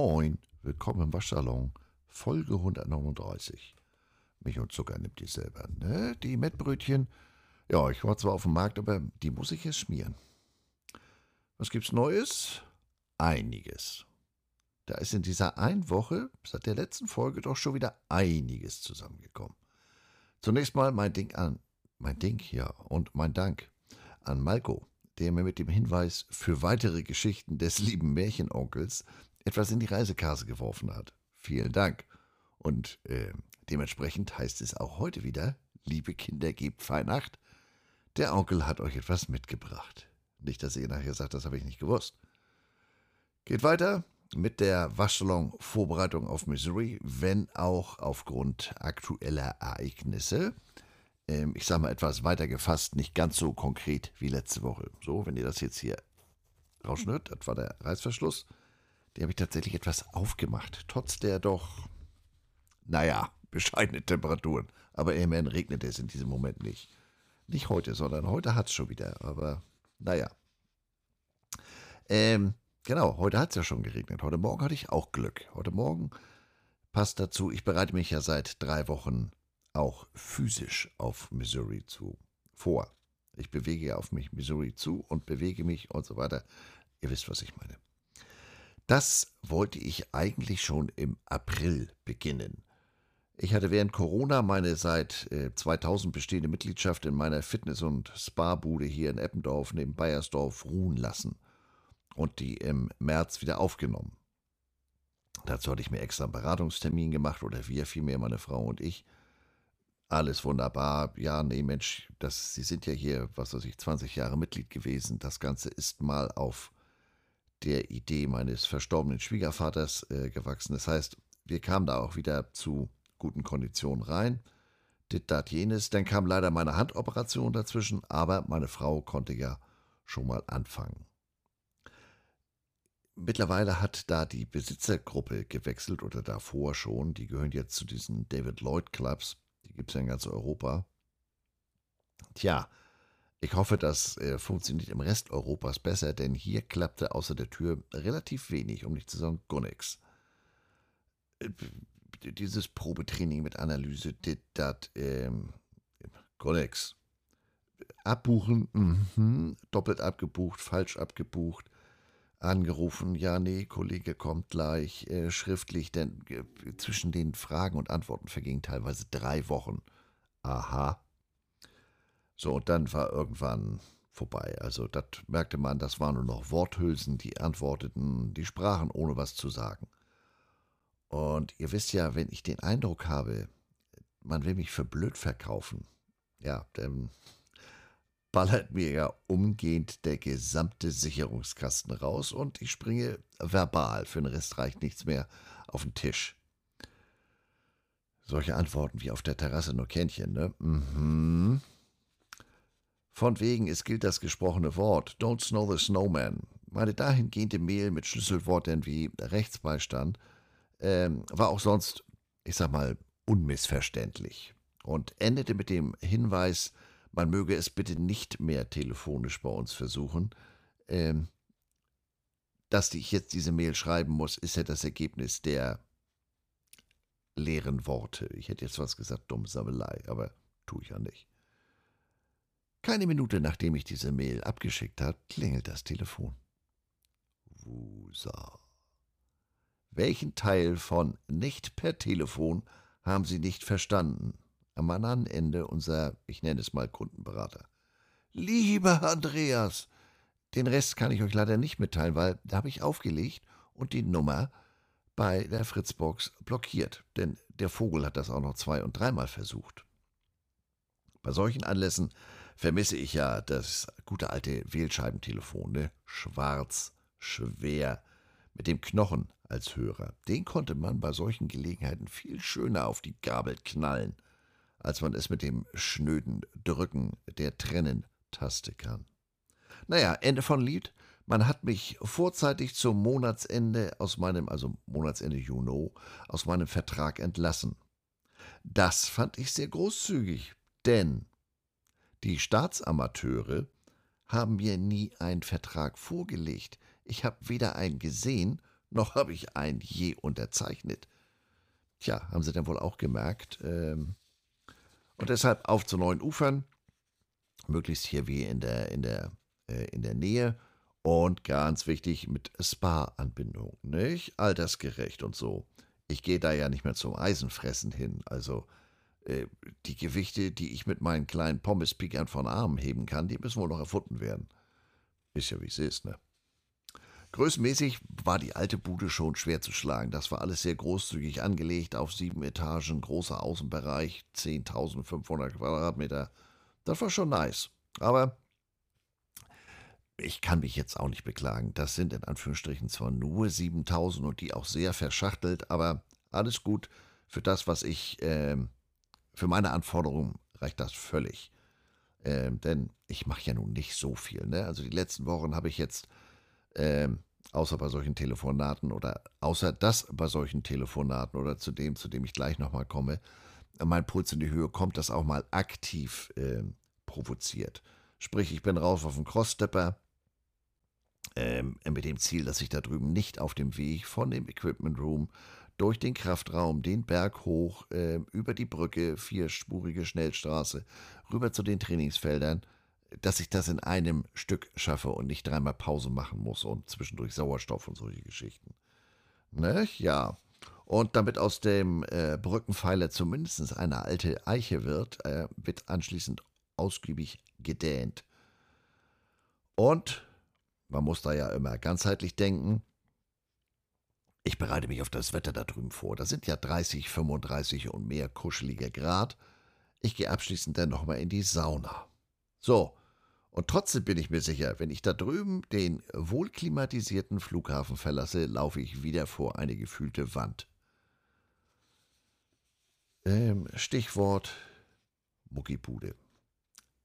Moin, willkommen im Waschsalon, Folge 139. Milch und Zucker nimmt ihr selber, ne? Die Mettbrötchen, ja, ich war zwar auf dem Markt, aber die muss ich jetzt schmieren. Was gibt's Neues? Einiges. Da ist in dieser einen Woche, seit der letzten Folge, doch schon wieder einiges zusammengekommen. Zunächst mal mein Ding an, mein Ding, ja, und mein Dank an Malko, der mir mit dem Hinweis für weitere Geschichten des lieben Märchenonkels etwas in die Reisekase geworfen hat. Vielen Dank. Und äh, dementsprechend heißt es auch heute wieder, liebe Kinder, gebt Weihnacht. Der Onkel hat euch etwas mitgebracht. Nicht, dass ihr nachher sagt, das habe ich nicht gewusst. Geht weiter mit der Waschsalon-Vorbereitung auf Missouri, wenn auch aufgrund aktueller Ereignisse. Ähm, ich sage mal etwas weiter gefasst, nicht ganz so konkret wie letzte Woche. So, wenn ihr das jetzt hier rausschnürt, das war der Reißverschluss. Die habe ich tatsächlich etwas aufgemacht, trotz der doch, naja, bescheidenen Temperaturen. Aber immerhin regnet es in diesem Moment nicht. Nicht heute, sondern heute hat es schon wieder. Aber naja. Ähm, genau, heute hat es ja schon geregnet. Heute Morgen hatte ich auch Glück. Heute Morgen passt dazu, ich bereite mich ja seit drei Wochen auch physisch auf Missouri zu vor. Ich bewege auf mich Missouri zu und bewege mich und so weiter. Ihr wisst, was ich meine. Das wollte ich eigentlich schon im April beginnen. Ich hatte während Corona meine seit 2000 äh, bestehende Mitgliedschaft in meiner Fitness- und Spa-Bude hier in Eppendorf neben Bayersdorf ruhen lassen und die im März wieder aufgenommen. Dazu hatte ich mir extra einen Beratungstermin gemacht oder wir vielmehr, meine Frau und ich. Alles wunderbar. Ja, nee, Mensch, das, Sie sind ja hier, was weiß ich, 20 Jahre Mitglied gewesen. Das Ganze ist mal auf der Idee meines verstorbenen Schwiegervaters äh, gewachsen. Das heißt, wir kamen da auch wieder zu guten Konditionen rein. Dit, dat, jenes. Dann kam leider meine Handoperation dazwischen, aber meine Frau konnte ja schon mal anfangen. Mittlerweile hat da die Besitzergruppe gewechselt oder davor schon. Die gehören jetzt zu diesen David Lloyd Clubs. Die gibt es ja in ganz Europa. Tja, ich hoffe, das äh, funktioniert im Rest Europas besser, denn hier klappte außer der Tür relativ wenig, um nicht zu sagen gar nichts. Äh, dieses Probetraining mit Analyse, das, ähm, gar nichts. Abbuchen, mh, doppelt abgebucht, falsch abgebucht, angerufen, ja, nee, Kollege kommt gleich, äh, schriftlich, denn äh, zwischen den Fragen und Antworten vergingen teilweise drei Wochen. Aha, so, und dann war irgendwann vorbei. Also, das merkte man, das waren nur noch Worthülsen, die antworteten, die sprachen, ohne was zu sagen. Und ihr wisst ja, wenn ich den Eindruck habe, man will mich für blöd verkaufen, ja, dann ballert mir ja umgehend der gesamte Sicherungskasten raus und ich springe verbal. Für den Rest reicht nichts mehr auf den Tisch. Solche Antworten wie auf der Terrasse nur Kännchen, ne? Mhm. Von wegen, es gilt das gesprochene Wort. Don't snow the snowman. Meine dahingehende Mail mit Schlüsselworten wie Rechtsbeistand ähm, war auch sonst, ich sag mal, unmissverständlich und endete mit dem Hinweis, man möge es bitte nicht mehr telefonisch bei uns versuchen. Ähm, dass ich jetzt diese Mail schreiben muss, ist ja das Ergebnis der leeren Worte. Ich hätte jetzt was gesagt, dumm Sammelei, aber tue ich ja nicht. Keine Minute nachdem ich diese Mail abgeschickt habe, klingelt das Telefon. Wusa. Welchen Teil von nicht per Telefon haben Sie nicht verstanden? Am anderen Ende unser, ich nenne es mal Kundenberater. Lieber Andreas, den Rest kann ich euch leider nicht mitteilen, weil da habe ich aufgelegt und die Nummer bei der Fritzbox blockiert, denn der Vogel hat das auch noch zwei- und dreimal versucht. Bei solchen Anlässen vermisse ich ja das gute alte Wählscheibentelefon, ne? Schwarz, schwer, mit dem Knochen als Hörer. Den konnte man bei solchen Gelegenheiten viel schöner auf die Gabel knallen, als man es mit dem schnöden Drücken der Trennen-Taste kann. Naja, Ende von Lied. Man hat mich vorzeitig zum Monatsende aus meinem, also Monatsende Juni, aus meinem Vertrag entlassen. Das fand ich sehr großzügig, denn die Staatsamateure haben mir nie einen Vertrag vorgelegt. Ich habe weder einen gesehen noch habe ich einen je unterzeichnet. Tja, haben sie dann wohl auch gemerkt. Ähm, und deshalb auf zu neuen Ufern, möglichst hier wie in der, in der, äh, in der Nähe und ganz wichtig mit Spa-Anbindung, nicht? Altersgerecht und so. Ich gehe da ja nicht mehr zum Eisenfressen hin, also äh, die Gewichte, die ich mit meinen kleinen Pommes-Pikern von Armen heben kann, die müssen wohl noch erfunden werden. Ist ja wie es ist, ne? Größenmäßig war die alte Bude schon schwer zu schlagen. Das war alles sehr großzügig angelegt, auf sieben Etagen, großer Außenbereich, 10.500 Quadratmeter. Das war schon nice. Aber ich kann mich jetzt auch nicht beklagen. Das sind in Anführungsstrichen zwar nur 7000 und die auch sehr verschachtelt, aber alles gut. Für das, was ich, äh, für meine Anforderungen reicht das völlig. Äh, denn ich mache ja nun nicht so viel. Ne? Also die letzten Wochen habe ich jetzt ähm, außer bei solchen Telefonaten oder außer das bei solchen Telefonaten oder zu dem, zu dem ich gleich nochmal komme, mein Puls in die Höhe kommt, das auch mal aktiv äh, provoziert. Sprich, ich bin raus auf den Crossstepper ähm, mit dem Ziel, dass ich da drüben nicht auf dem Weg von dem Equipment Room durch den Kraftraum, den Berg hoch, äh, über die Brücke, vierspurige Schnellstraße, rüber zu den Trainingsfeldern dass ich das in einem Stück schaffe und nicht dreimal Pause machen muss und zwischendurch Sauerstoff und solche Geschichten. Ne? Ja. Und damit aus dem äh, Brückenpfeiler zumindest eine alte Eiche wird, äh, wird anschließend ausgiebig gedähnt. Und man muss da ja immer ganzheitlich denken. Ich bereite mich auf das Wetter da drüben vor. Da sind ja 30, 35 und mehr kuschelige Grad. Ich gehe abschließend dann nochmal in die Sauna. So, und trotzdem bin ich mir sicher, wenn ich da drüben den wohlklimatisierten Flughafen verlasse, laufe ich wieder vor eine gefühlte Wand. Ähm, Stichwort Muckibude.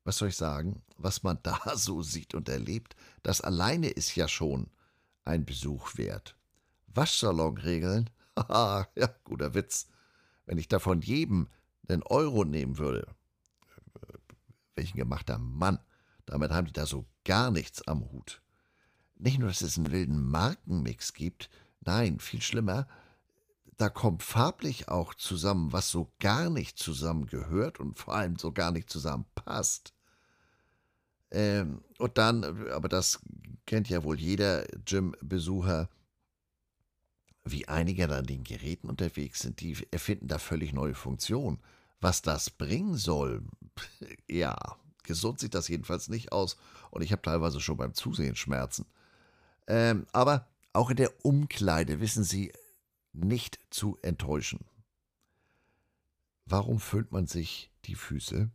Was soll ich sagen? Was man da so sieht und erlebt, das alleine ist ja schon ein Besuch wert. Waschsalonregeln? Haha, ja, guter Witz. Wenn ich davon jedem einen Euro nehmen würde, welchen gemachter Mann. Damit haben die da so gar nichts am Hut. Nicht nur, dass es einen wilden Markenmix gibt, nein, viel schlimmer, da kommt farblich auch zusammen, was so gar nicht zusammengehört und vor allem so gar nicht zusammenpasst. Ähm, und dann, aber das kennt ja wohl jeder Gym-Besucher, wie einige an den Geräten unterwegs sind, die erfinden da völlig neue Funktionen. Was das bringen soll, ja, gesund sieht das jedenfalls nicht aus. Und ich habe teilweise schon beim Zusehen Schmerzen. Ähm, aber auch in der Umkleide wissen Sie nicht zu enttäuschen. Warum füllt man sich die Füße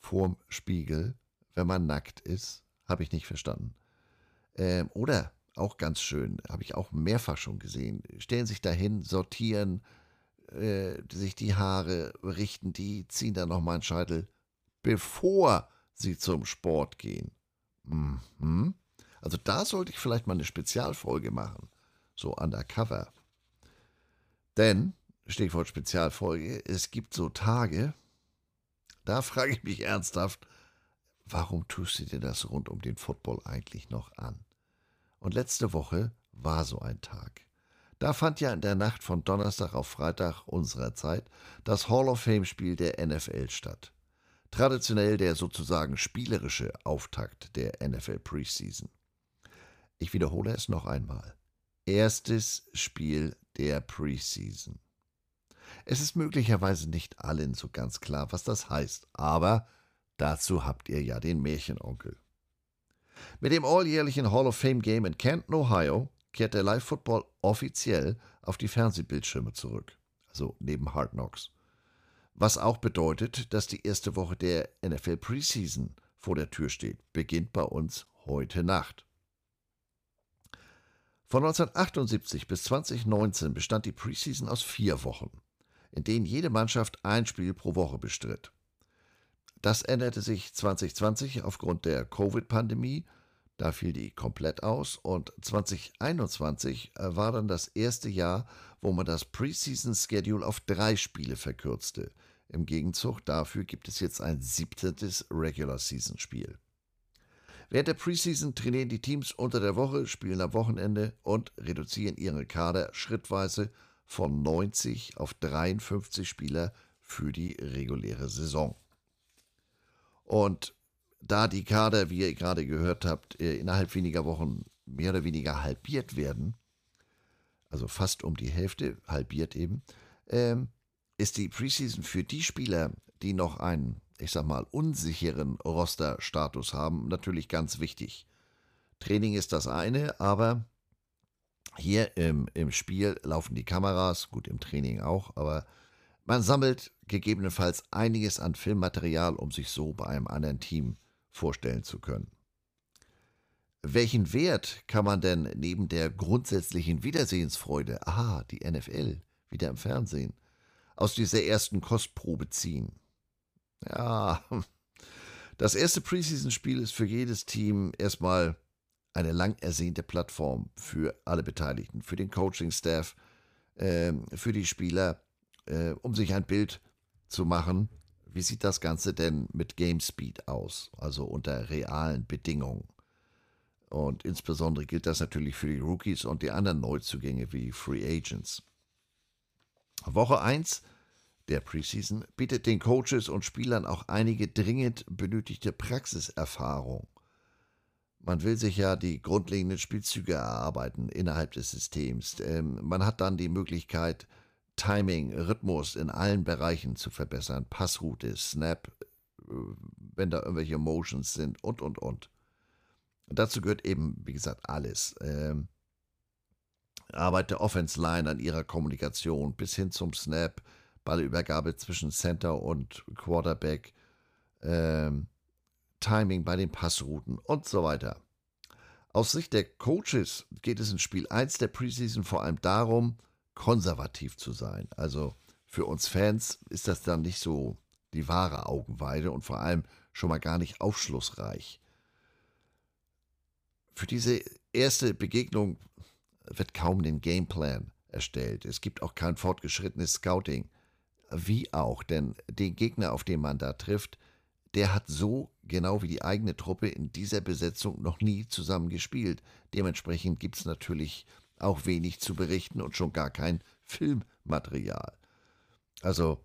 vorm Spiegel, wenn man nackt ist? Habe ich nicht verstanden. Ähm, oder auch ganz schön, habe ich auch mehrfach schon gesehen. Stellen sich dahin, sortieren, äh, sich die Haare richten, die ziehen dann nochmal einen Scheitel, bevor sie zum Sport gehen. Mhm. Also da sollte ich vielleicht mal eine Spezialfolge machen, so undercover. Denn, Stichwort Spezialfolge, es gibt so Tage, da frage ich mich ernsthaft, warum tust du dir das rund um den Football eigentlich noch an? Und letzte Woche war so ein Tag. Da fand ja in der Nacht von Donnerstag auf Freitag unserer Zeit das Hall of Fame Spiel der NFL statt. Traditionell der sozusagen spielerische Auftakt der NFL Preseason. Ich wiederhole es noch einmal. Erstes Spiel der Preseason. Es ist möglicherweise nicht allen so ganz klar, was das heißt, aber dazu habt ihr ja den Märchenonkel. Mit dem alljährlichen Hall of Fame Game in Canton, Ohio, kehrt der Live-Football offiziell auf die Fernsehbildschirme zurück. Also neben Hard Knocks. Was auch bedeutet, dass die erste Woche der NFL Preseason vor der Tür steht. Beginnt bei uns heute Nacht. Von 1978 bis 2019 bestand die Preseason aus vier Wochen, in denen jede Mannschaft ein Spiel pro Woche bestritt. Das änderte sich 2020 aufgrund der Covid-Pandemie, da fiel die komplett aus und 2021 war dann das erste Jahr, wo man das Preseason-Schedule auf drei Spiele verkürzte – im Gegenzug dafür gibt es jetzt ein siebtes Regular Season Spiel. Während der Preseason trainieren die Teams unter der Woche, spielen am Wochenende und reduzieren ihre Kader schrittweise von 90 auf 53 Spieler für die reguläre Saison. Und da die Kader, wie ihr gerade gehört habt, äh, innerhalb weniger Wochen mehr oder weniger halbiert werden, also fast um die Hälfte, halbiert eben, ähm, ist die Preseason für die Spieler, die noch einen, ich sag mal, unsicheren Roster-Status haben, natürlich ganz wichtig. Training ist das eine, aber hier im, im Spiel laufen die Kameras, gut im Training auch, aber man sammelt gegebenenfalls einiges an Filmmaterial, um sich so bei einem anderen Team vorstellen zu können. Welchen Wert kann man denn neben der grundsätzlichen Wiedersehensfreude, aha, die NFL, wieder im Fernsehen, aus dieser ersten Kostprobe ziehen? Ja, das erste Preseason-Spiel ist für jedes Team erstmal eine lang ersehnte Plattform für alle Beteiligten, für den Coaching-Staff, äh, für die Spieler, äh, um sich ein Bild zu machen, wie sieht das Ganze denn mit Game Speed aus, also unter realen Bedingungen. Und insbesondere gilt das natürlich für die Rookies und die anderen Neuzugänge wie Free Agents. Woche 1 der Preseason bietet den Coaches und Spielern auch einige dringend benötigte Praxiserfahrung. Man will sich ja die grundlegenden Spielzüge erarbeiten innerhalb des Systems. Ähm, man hat dann die Möglichkeit, Timing, Rhythmus in allen Bereichen zu verbessern. Passroute, Snap, äh, wenn da irgendwelche Motions sind und, und, und. Und dazu gehört eben, wie gesagt, alles. Ähm, Arbeit der Offense Line an ihrer Kommunikation bis hin zum Snap, Ballübergabe zwischen Center und Quarterback, ähm, Timing bei den Passrouten und so weiter. Aus Sicht der Coaches geht es in Spiel 1 der Preseason vor allem darum, konservativ zu sein. Also für uns Fans ist das dann nicht so die wahre Augenweide und vor allem schon mal gar nicht aufschlussreich. Für diese erste Begegnung wird kaum den Gameplan erstellt. Es gibt auch kein fortgeschrittenes Scouting. Wie auch, denn den Gegner, auf den man da trifft, der hat so genau wie die eigene Truppe in dieser Besetzung noch nie zusammen gespielt. Dementsprechend gibt es natürlich auch wenig zu berichten und schon gar kein Filmmaterial. Also,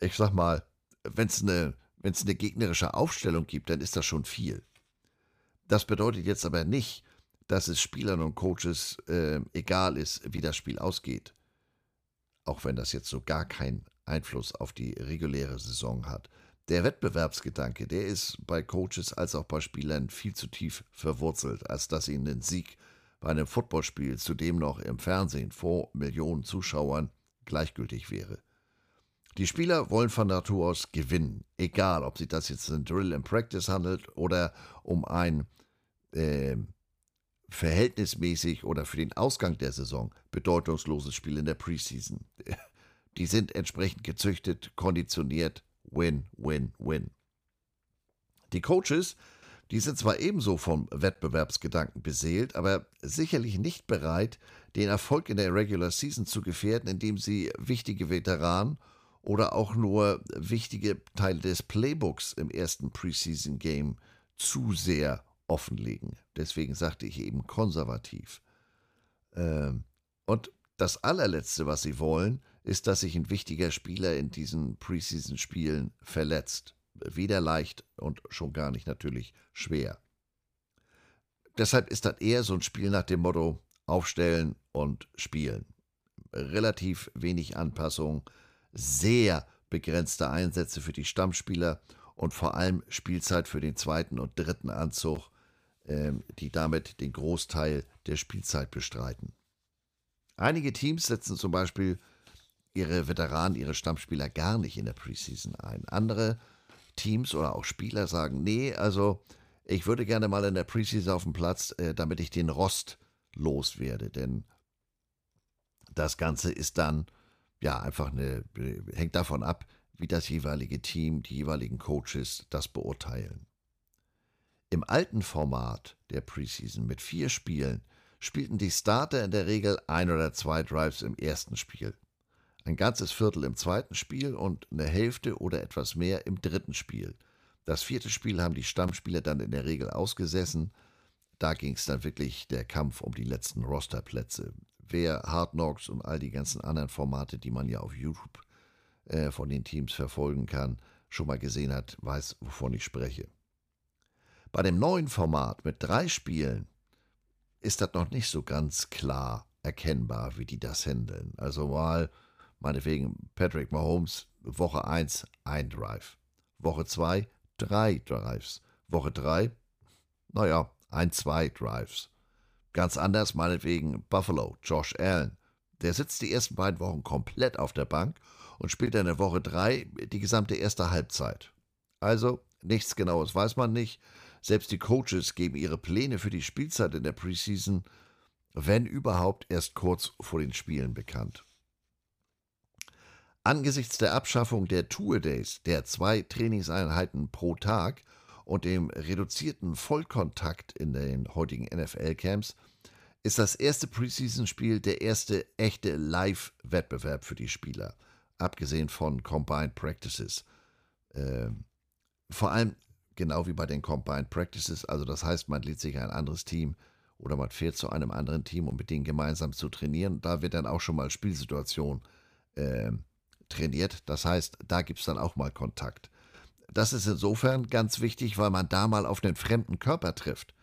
ich sag mal, wenn es eine, wenn's eine gegnerische Aufstellung gibt, dann ist das schon viel. Das bedeutet jetzt aber nicht, dass es Spielern und Coaches äh, egal ist, wie das Spiel ausgeht. Auch wenn das jetzt so gar keinen Einfluss auf die reguläre Saison hat. Der Wettbewerbsgedanke, der ist bei Coaches als auch bei Spielern viel zu tief verwurzelt, als dass ihnen ein Sieg bei einem Footballspiel, zudem noch im Fernsehen vor Millionen Zuschauern, gleichgültig wäre. Die Spieler wollen von Natur aus gewinnen, egal ob sich das jetzt in Drill and Practice handelt oder um ein äh, verhältnismäßig oder für den Ausgang der Saison bedeutungsloses Spiel in der Preseason. Die sind entsprechend gezüchtet, konditioniert, win, win, win. Die Coaches, die sind zwar ebenso vom Wettbewerbsgedanken beseelt, aber sicherlich nicht bereit, den Erfolg in der Regular Season zu gefährden, indem sie wichtige Veteranen oder auch nur wichtige Teile des Playbooks im ersten Preseason Game zu sehr offenlegen. Deswegen sagte ich eben konservativ. Ähm, und das allerletzte, was sie wollen, ist, dass sich ein wichtiger Spieler in diesen Preseason-Spielen verletzt. Weder leicht und schon gar nicht natürlich schwer. Deshalb ist das eher so ein Spiel nach dem Motto aufstellen und spielen. Relativ wenig Anpassung, sehr begrenzte Einsätze für die Stammspieler und vor allem Spielzeit für den zweiten und dritten Anzug ähm, die damit den Großteil der Spielzeit bestreiten. Einige Teams setzen zum Beispiel ihre Veteranen, ihre Stammspieler gar nicht in der Preseason ein. Andere Teams oder auch Spieler sagen, nee, also ich würde gerne mal in der Preseason auf dem Platz, äh, damit ich den Rost loswerde, denn das Ganze ist dann ja einfach eine, hängt davon ab, wie das jeweilige Team, die jeweiligen Coaches das beurteilen. Im alten Format der Preseason mit vier Spielen spielten die Starter in der Regel ein oder zwei Drives im ersten Spiel, ein ganzes Viertel im zweiten Spiel und eine Hälfte oder etwas mehr im dritten Spiel. Das vierte Spiel haben die Stammspieler dann in der Regel ausgesessen. Da ging es dann wirklich der Kampf um die letzten Rosterplätze. Wer Hard Knocks und all die ganzen anderen Formate, die man ja auf YouTube äh, von den Teams verfolgen kann, schon mal gesehen hat, weiß, wovon ich spreche. Bei dem neuen Format mit drei Spielen ist das noch nicht so ganz klar erkennbar, wie die das handeln. Also mal, meinetwegen, Patrick Mahomes, Woche 1 ein Drive, Woche 2 drei Drives, Woche 3, naja, ein, zwei Drives. Ganz anders meinetwegen Buffalo, Josh Allen. Der sitzt die ersten beiden Wochen komplett auf der Bank und spielt in der Woche 3 die gesamte erste Halbzeit. Also nichts Genaues weiß man nicht. Selbst die Coaches geben ihre Pläne für die Spielzeit in der Preseason, wenn überhaupt, erst kurz vor den Spielen bekannt. Angesichts der Abschaffung der Tour-Days, der zwei Trainingseinheiten pro Tag und dem reduzierten Vollkontakt in den heutigen NFL-Camps, ist das erste Preseason-Spiel der erste echte Live-Wettbewerb für die Spieler, abgesehen von Combined Practices. Ähm, vor allem genau wie bei den Combined Practices. Also das heißt, man lädt sich ein anderes Team oder man fährt zu einem anderen Team, um mit denen gemeinsam zu trainieren. Da wird dann auch schon mal Spielsituation äh, trainiert. Das heißt, da gibt es dann auch mal Kontakt. Das ist insofern ganz wichtig, weil man da mal auf den fremden Körper trifft.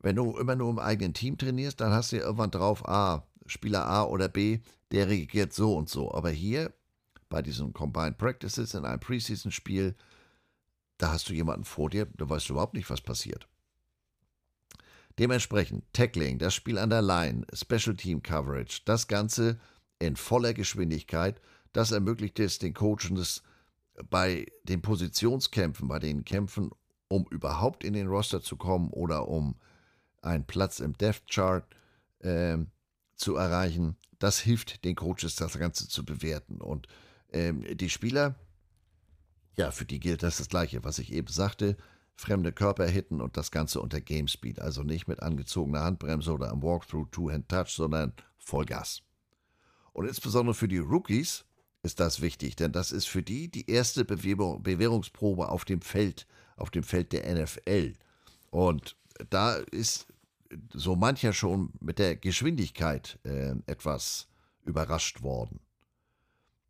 Wenn du immer nur im eigenen Team trainierst, dann hast du ja irgendwann drauf, ah, Spieler A oder B, der reagiert so und so. Aber hier bei diesen Combined Practices in einem Preseason-Spiel da hast du jemanden vor dir, da weißt du überhaupt nicht, was passiert. Dementsprechend Tackling, das Spiel an der Line, Special Team Coverage, das Ganze in voller Geschwindigkeit, das ermöglicht es den Coaches bei den Positionskämpfen, bei den Kämpfen, um überhaupt in den Roster zu kommen oder um einen Platz im Depth Chart äh, zu erreichen. Das hilft den Coaches, das Ganze zu bewerten. Und ähm, die Spieler ja, für die gilt das das Gleiche, was ich eben sagte. Fremde Körper hitten und das Ganze unter Game Speed. Also nicht mit angezogener Handbremse oder am Walkthrough Two-Hand-Touch, sondern Vollgas. Und insbesondere für die Rookies ist das wichtig, denn das ist für die die erste Bewährungsprobe auf dem Feld, auf dem Feld der NFL. Und da ist so mancher schon mit der Geschwindigkeit äh, etwas überrascht worden.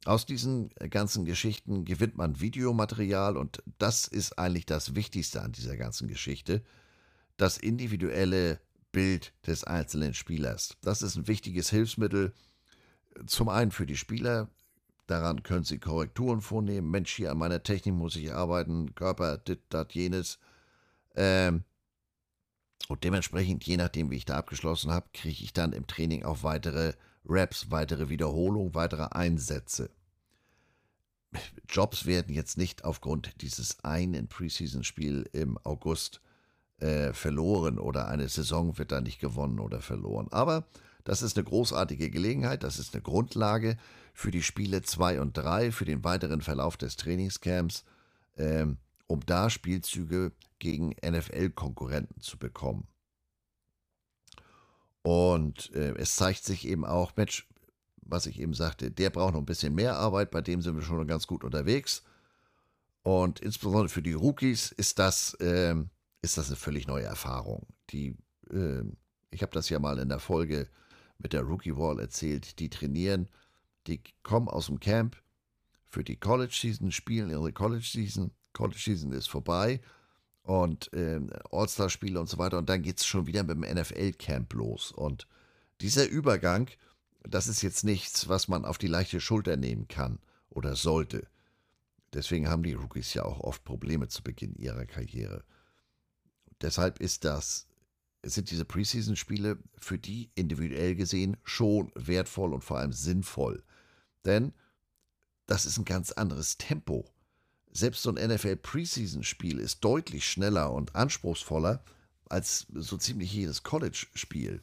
Aus diesen ganzen Geschichten gewinnt man Videomaterial und das ist eigentlich das Wichtigste an dieser ganzen Geschichte. Das individuelle Bild des einzelnen Spielers. Das ist ein wichtiges Hilfsmittel. Zum einen für die Spieler. Daran können sie Korrekturen vornehmen. Mensch, hier an meiner Technik muss ich arbeiten. Körper, dit, dat, jenes. Ähm, und dementsprechend, je nachdem, wie ich da abgeschlossen habe, kriege ich dann im Training auch weitere Raps, weitere Wiederholungen, weitere Einsätze. Jobs werden jetzt nicht aufgrund dieses einen Preseason-Spiel im August äh, verloren oder eine Saison wird da nicht gewonnen oder verloren. Aber das ist eine großartige Gelegenheit, das ist eine Grundlage für die Spiele 2 und 3, für den weiteren Verlauf des Trainingscamps, ähm, um da Spielzüge gegen NFL-Konkurrenten zu bekommen. Und äh, es zeigt sich eben auch, Mensch, was ich eben sagte, der braucht noch ein bisschen mehr Arbeit, bei dem sind wir schon ganz gut unterwegs. Und insbesondere für die Rookies ist das, äh, ist das eine völlig neue Erfahrung. Die, äh, ich habe das ja mal in der Folge mit der Rookie Wall erzählt, die trainieren, die kommen aus dem Camp für die College Season, spielen ihre College Season, College Season ist vorbei und äh, All-Star-Spiele und so weiter. Und dann geht es schon wieder mit dem NFL-Camp los. Und dieser Übergang, das ist jetzt nichts, was man auf die leichte Schulter nehmen kann oder sollte. Deswegen haben die Rookies ja auch oft Probleme zu Beginn ihrer Karriere. Deshalb ist das, sind diese Preseason-Spiele für die individuell gesehen schon wertvoll und vor allem sinnvoll. Denn das ist ein ganz anderes Tempo. Selbst so ein NFL-Preseason-Spiel ist deutlich schneller und anspruchsvoller als so ziemlich jedes College-Spiel.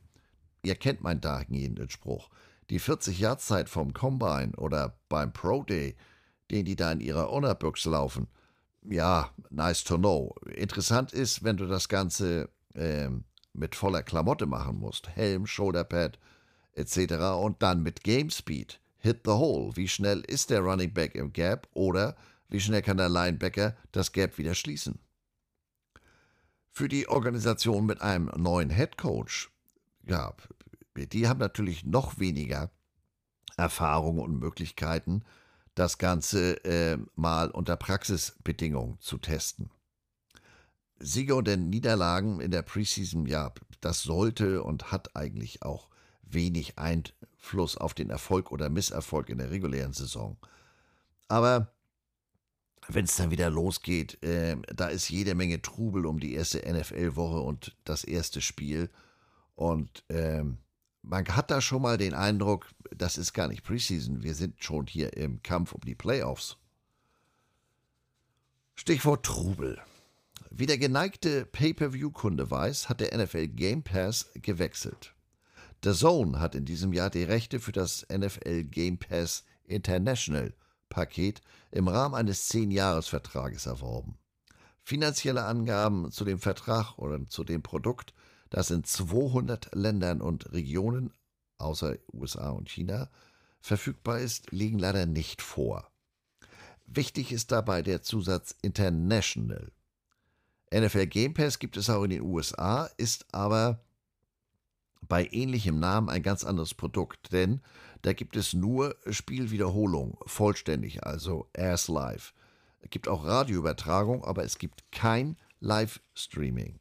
Ihr kennt meinen dahingehenden Spruch. Die 40-Yard-Zeit vom Combine oder beim Pro Day, den die da in ihrer Ownerbüchse laufen, ja, nice to know. Interessant ist, wenn du das Ganze äh, mit voller Klamotte machen musst. Helm, Shoulderpad etc. Und dann mit Game Speed. Hit the hole. Wie schnell ist der Running Back im Gap oder wie schnell kann der Linebacker das Gap wieder schließen? Für die Organisation mit einem neuen Head Coach, ja, die haben natürlich noch weniger Erfahrung und Möglichkeiten, das Ganze äh, mal unter Praxisbedingungen zu testen. Siege und Niederlagen in der Preseason, ja, das sollte und hat eigentlich auch wenig Einfluss auf den Erfolg oder Misserfolg in der regulären Saison. Aber wenn es dann wieder losgeht, äh, da ist jede Menge Trubel um die erste NFL-Woche und das erste Spiel. Und äh, man hat da schon mal den Eindruck, das ist gar nicht Preseason, wir sind schon hier im Kampf um die Playoffs. Stichwort Trubel. Wie der geneigte Pay-per-view-Kunde weiß, hat der NFL Game Pass gewechselt. The Zone hat in diesem Jahr die Rechte für das NFL Game Pass International Paket im Rahmen eines 10-Jahres-Vertrages erworben. Finanzielle Angaben zu dem Vertrag oder zu dem Produkt, das in 200 Ländern und Regionen außer USA und China verfügbar ist, liegen leider nicht vor. Wichtig ist dabei der Zusatz International. NFL Game Pass gibt es auch in den USA, ist aber bei ähnlichem Namen ein ganz anderes Produkt, denn da gibt es nur Spielwiederholung, vollständig, also as live. Es gibt auch Radioübertragung, aber es gibt kein Live-Streaming.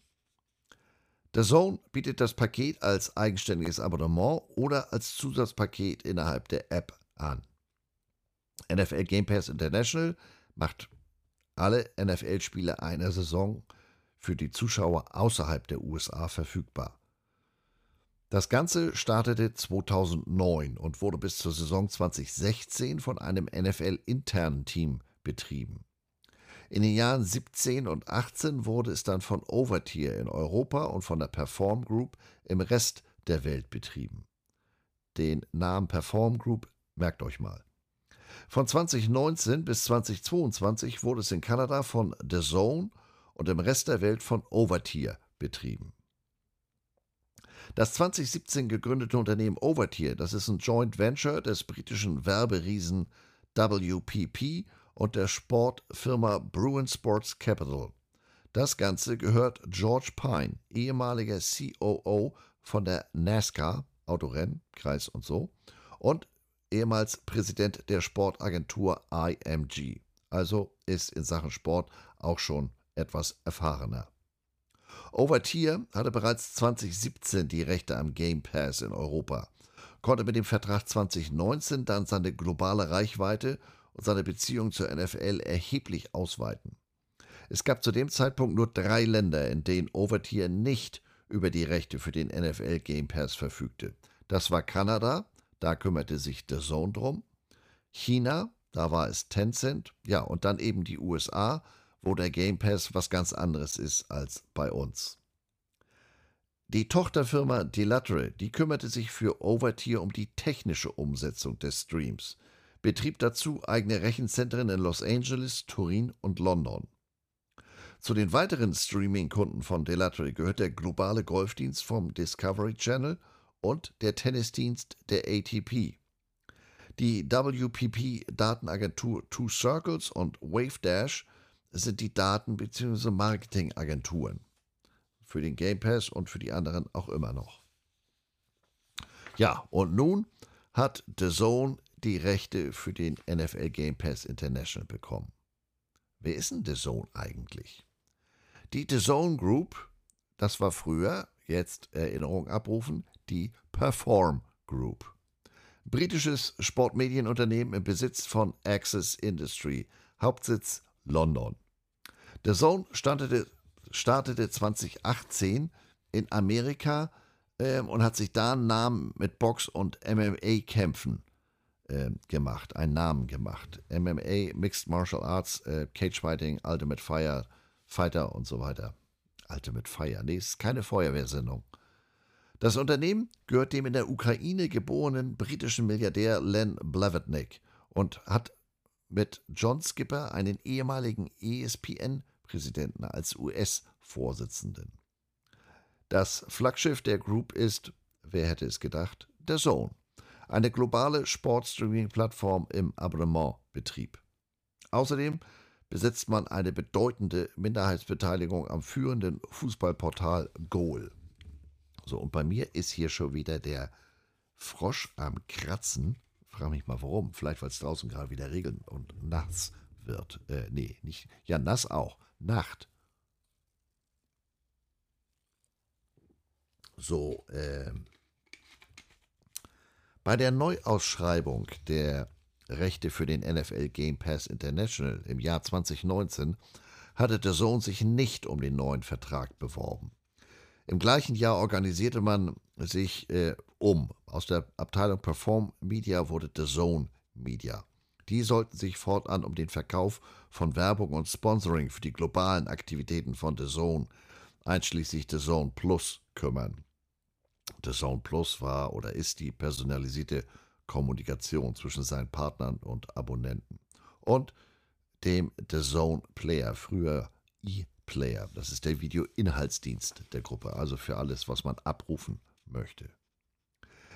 The Zone bietet das Paket als eigenständiges Abonnement oder als Zusatzpaket innerhalb der App an. NFL Game Pass International macht alle NFL-Spiele einer Saison für die Zuschauer außerhalb der USA verfügbar. Das Ganze startete 2009 und wurde bis zur Saison 2016 von einem NFL-internen Team betrieben. In den Jahren 17 und 18 wurde es dann von Overtier in Europa und von der Perform Group im Rest der Welt betrieben. Den Namen Perform Group merkt euch mal. Von 2019 bis 2022 wurde es in Kanada von The Zone und im Rest der Welt von Overtier betrieben. Das 2017 gegründete Unternehmen Overtier, das ist ein Joint Venture des britischen Werberiesen WPP und der Sportfirma Bruin Sports Capital. Das Ganze gehört George Pine, ehemaliger COO von der NASCAR, Autorennen, Kreis und so, und ehemals Präsident der Sportagentur IMG. Also ist in Sachen Sport auch schon etwas erfahrener. Overtier hatte bereits 2017 die Rechte am Game Pass in Europa, konnte mit dem Vertrag 2019 dann seine globale Reichweite und seine Beziehung zur NFL erheblich ausweiten. Es gab zu dem Zeitpunkt nur drei Länder, in denen Overtier nicht über die Rechte für den NFL Game Pass verfügte. Das war Kanada, da kümmerte sich The Zone drum, China, da war es Tencent, ja, und dann eben die USA, wo der Game Pass was ganz anderes ist als bei uns. Die Tochterfirma Delatre, die kümmerte sich für Overtier um die technische Umsetzung des Streams, betrieb dazu eigene Rechenzentren in Los Angeles, Turin und London. Zu den weiteren Streaming-Kunden von Delatre gehört der globale Golfdienst vom Discovery Channel und der Tennisdienst der ATP. Die WPP-Datenagentur Two Circles und WaveDash sind die Daten- bzw. Marketingagenturen. Für den Game Pass und für die anderen auch immer noch. Ja, und nun hat The Zone die Rechte für den NFL Game Pass International bekommen. Wer ist denn The Zone eigentlich? Die The Zone Group, das war früher, jetzt Erinnerung abrufen, die Perform Group. Britisches Sportmedienunternehmen im Besitz von Access Industry, Hauptsitz London. Der Zone startete, startete 2018 in Amerika äh, und hat sich da einen Namen mit Box- und MMA-Kämpfen äh, gemacht, einen Namen gemacht. MMA, Mixed Martial Arts, äh, Cage Fighting, Ultimate Fire, Fighter und so weiter. Ultimate Fire, nee, ist keine Feuerwehrsendung. Das Unternehmen gehört dem in der Ukraine geborenen britischen Milliardär Len Blavatnik und hat mit John Skipper einen ehemaligen ESPN-Präsidenten als US-Vorsitzenden. Das Flaggschiff der Group ist, wer hätte es gedacht, der Zone, eine globale Sportstreaming-Plattform im Abonnementbetrieb. Außerdem besitzt man eine bedeutende Minderheitsbeteiligung am führenden Fußballportal Goal. So, und bei mir ist hier schon wieder der Frosch am Kratzen. Frag mich mal warum. Vielleicht, weil es draußen gerade wieder regeln und nass wird. Äh, nee, nicht. Ja, nass auch. Nacht. So, äh, bei der Neuausschreibung der Rechte für den NFL Game Pass International im Jahr 2019 hatte der Sohn sich nicht um den neuen Vertrag beworben. Im gleichen Jahr organisierte man sich äh, um. Aus der Abteilung Perform Media wurde The Zone Media. Die sollten sich fortan um den Verkauf von Werbung und Sponsoring für die globalen Aktivitäten von The Zone, einschließlich The Zone Plus, kümmern. The Zone Plus war oder ist die personalisierte Kommunikation zwischen seinen Partnern und Abonnenten. Und dem The Zone Player, früher E-Player. Das ist der Video-Inhaltsdienst der Gruppe, also für alles, was man abrufen möchte.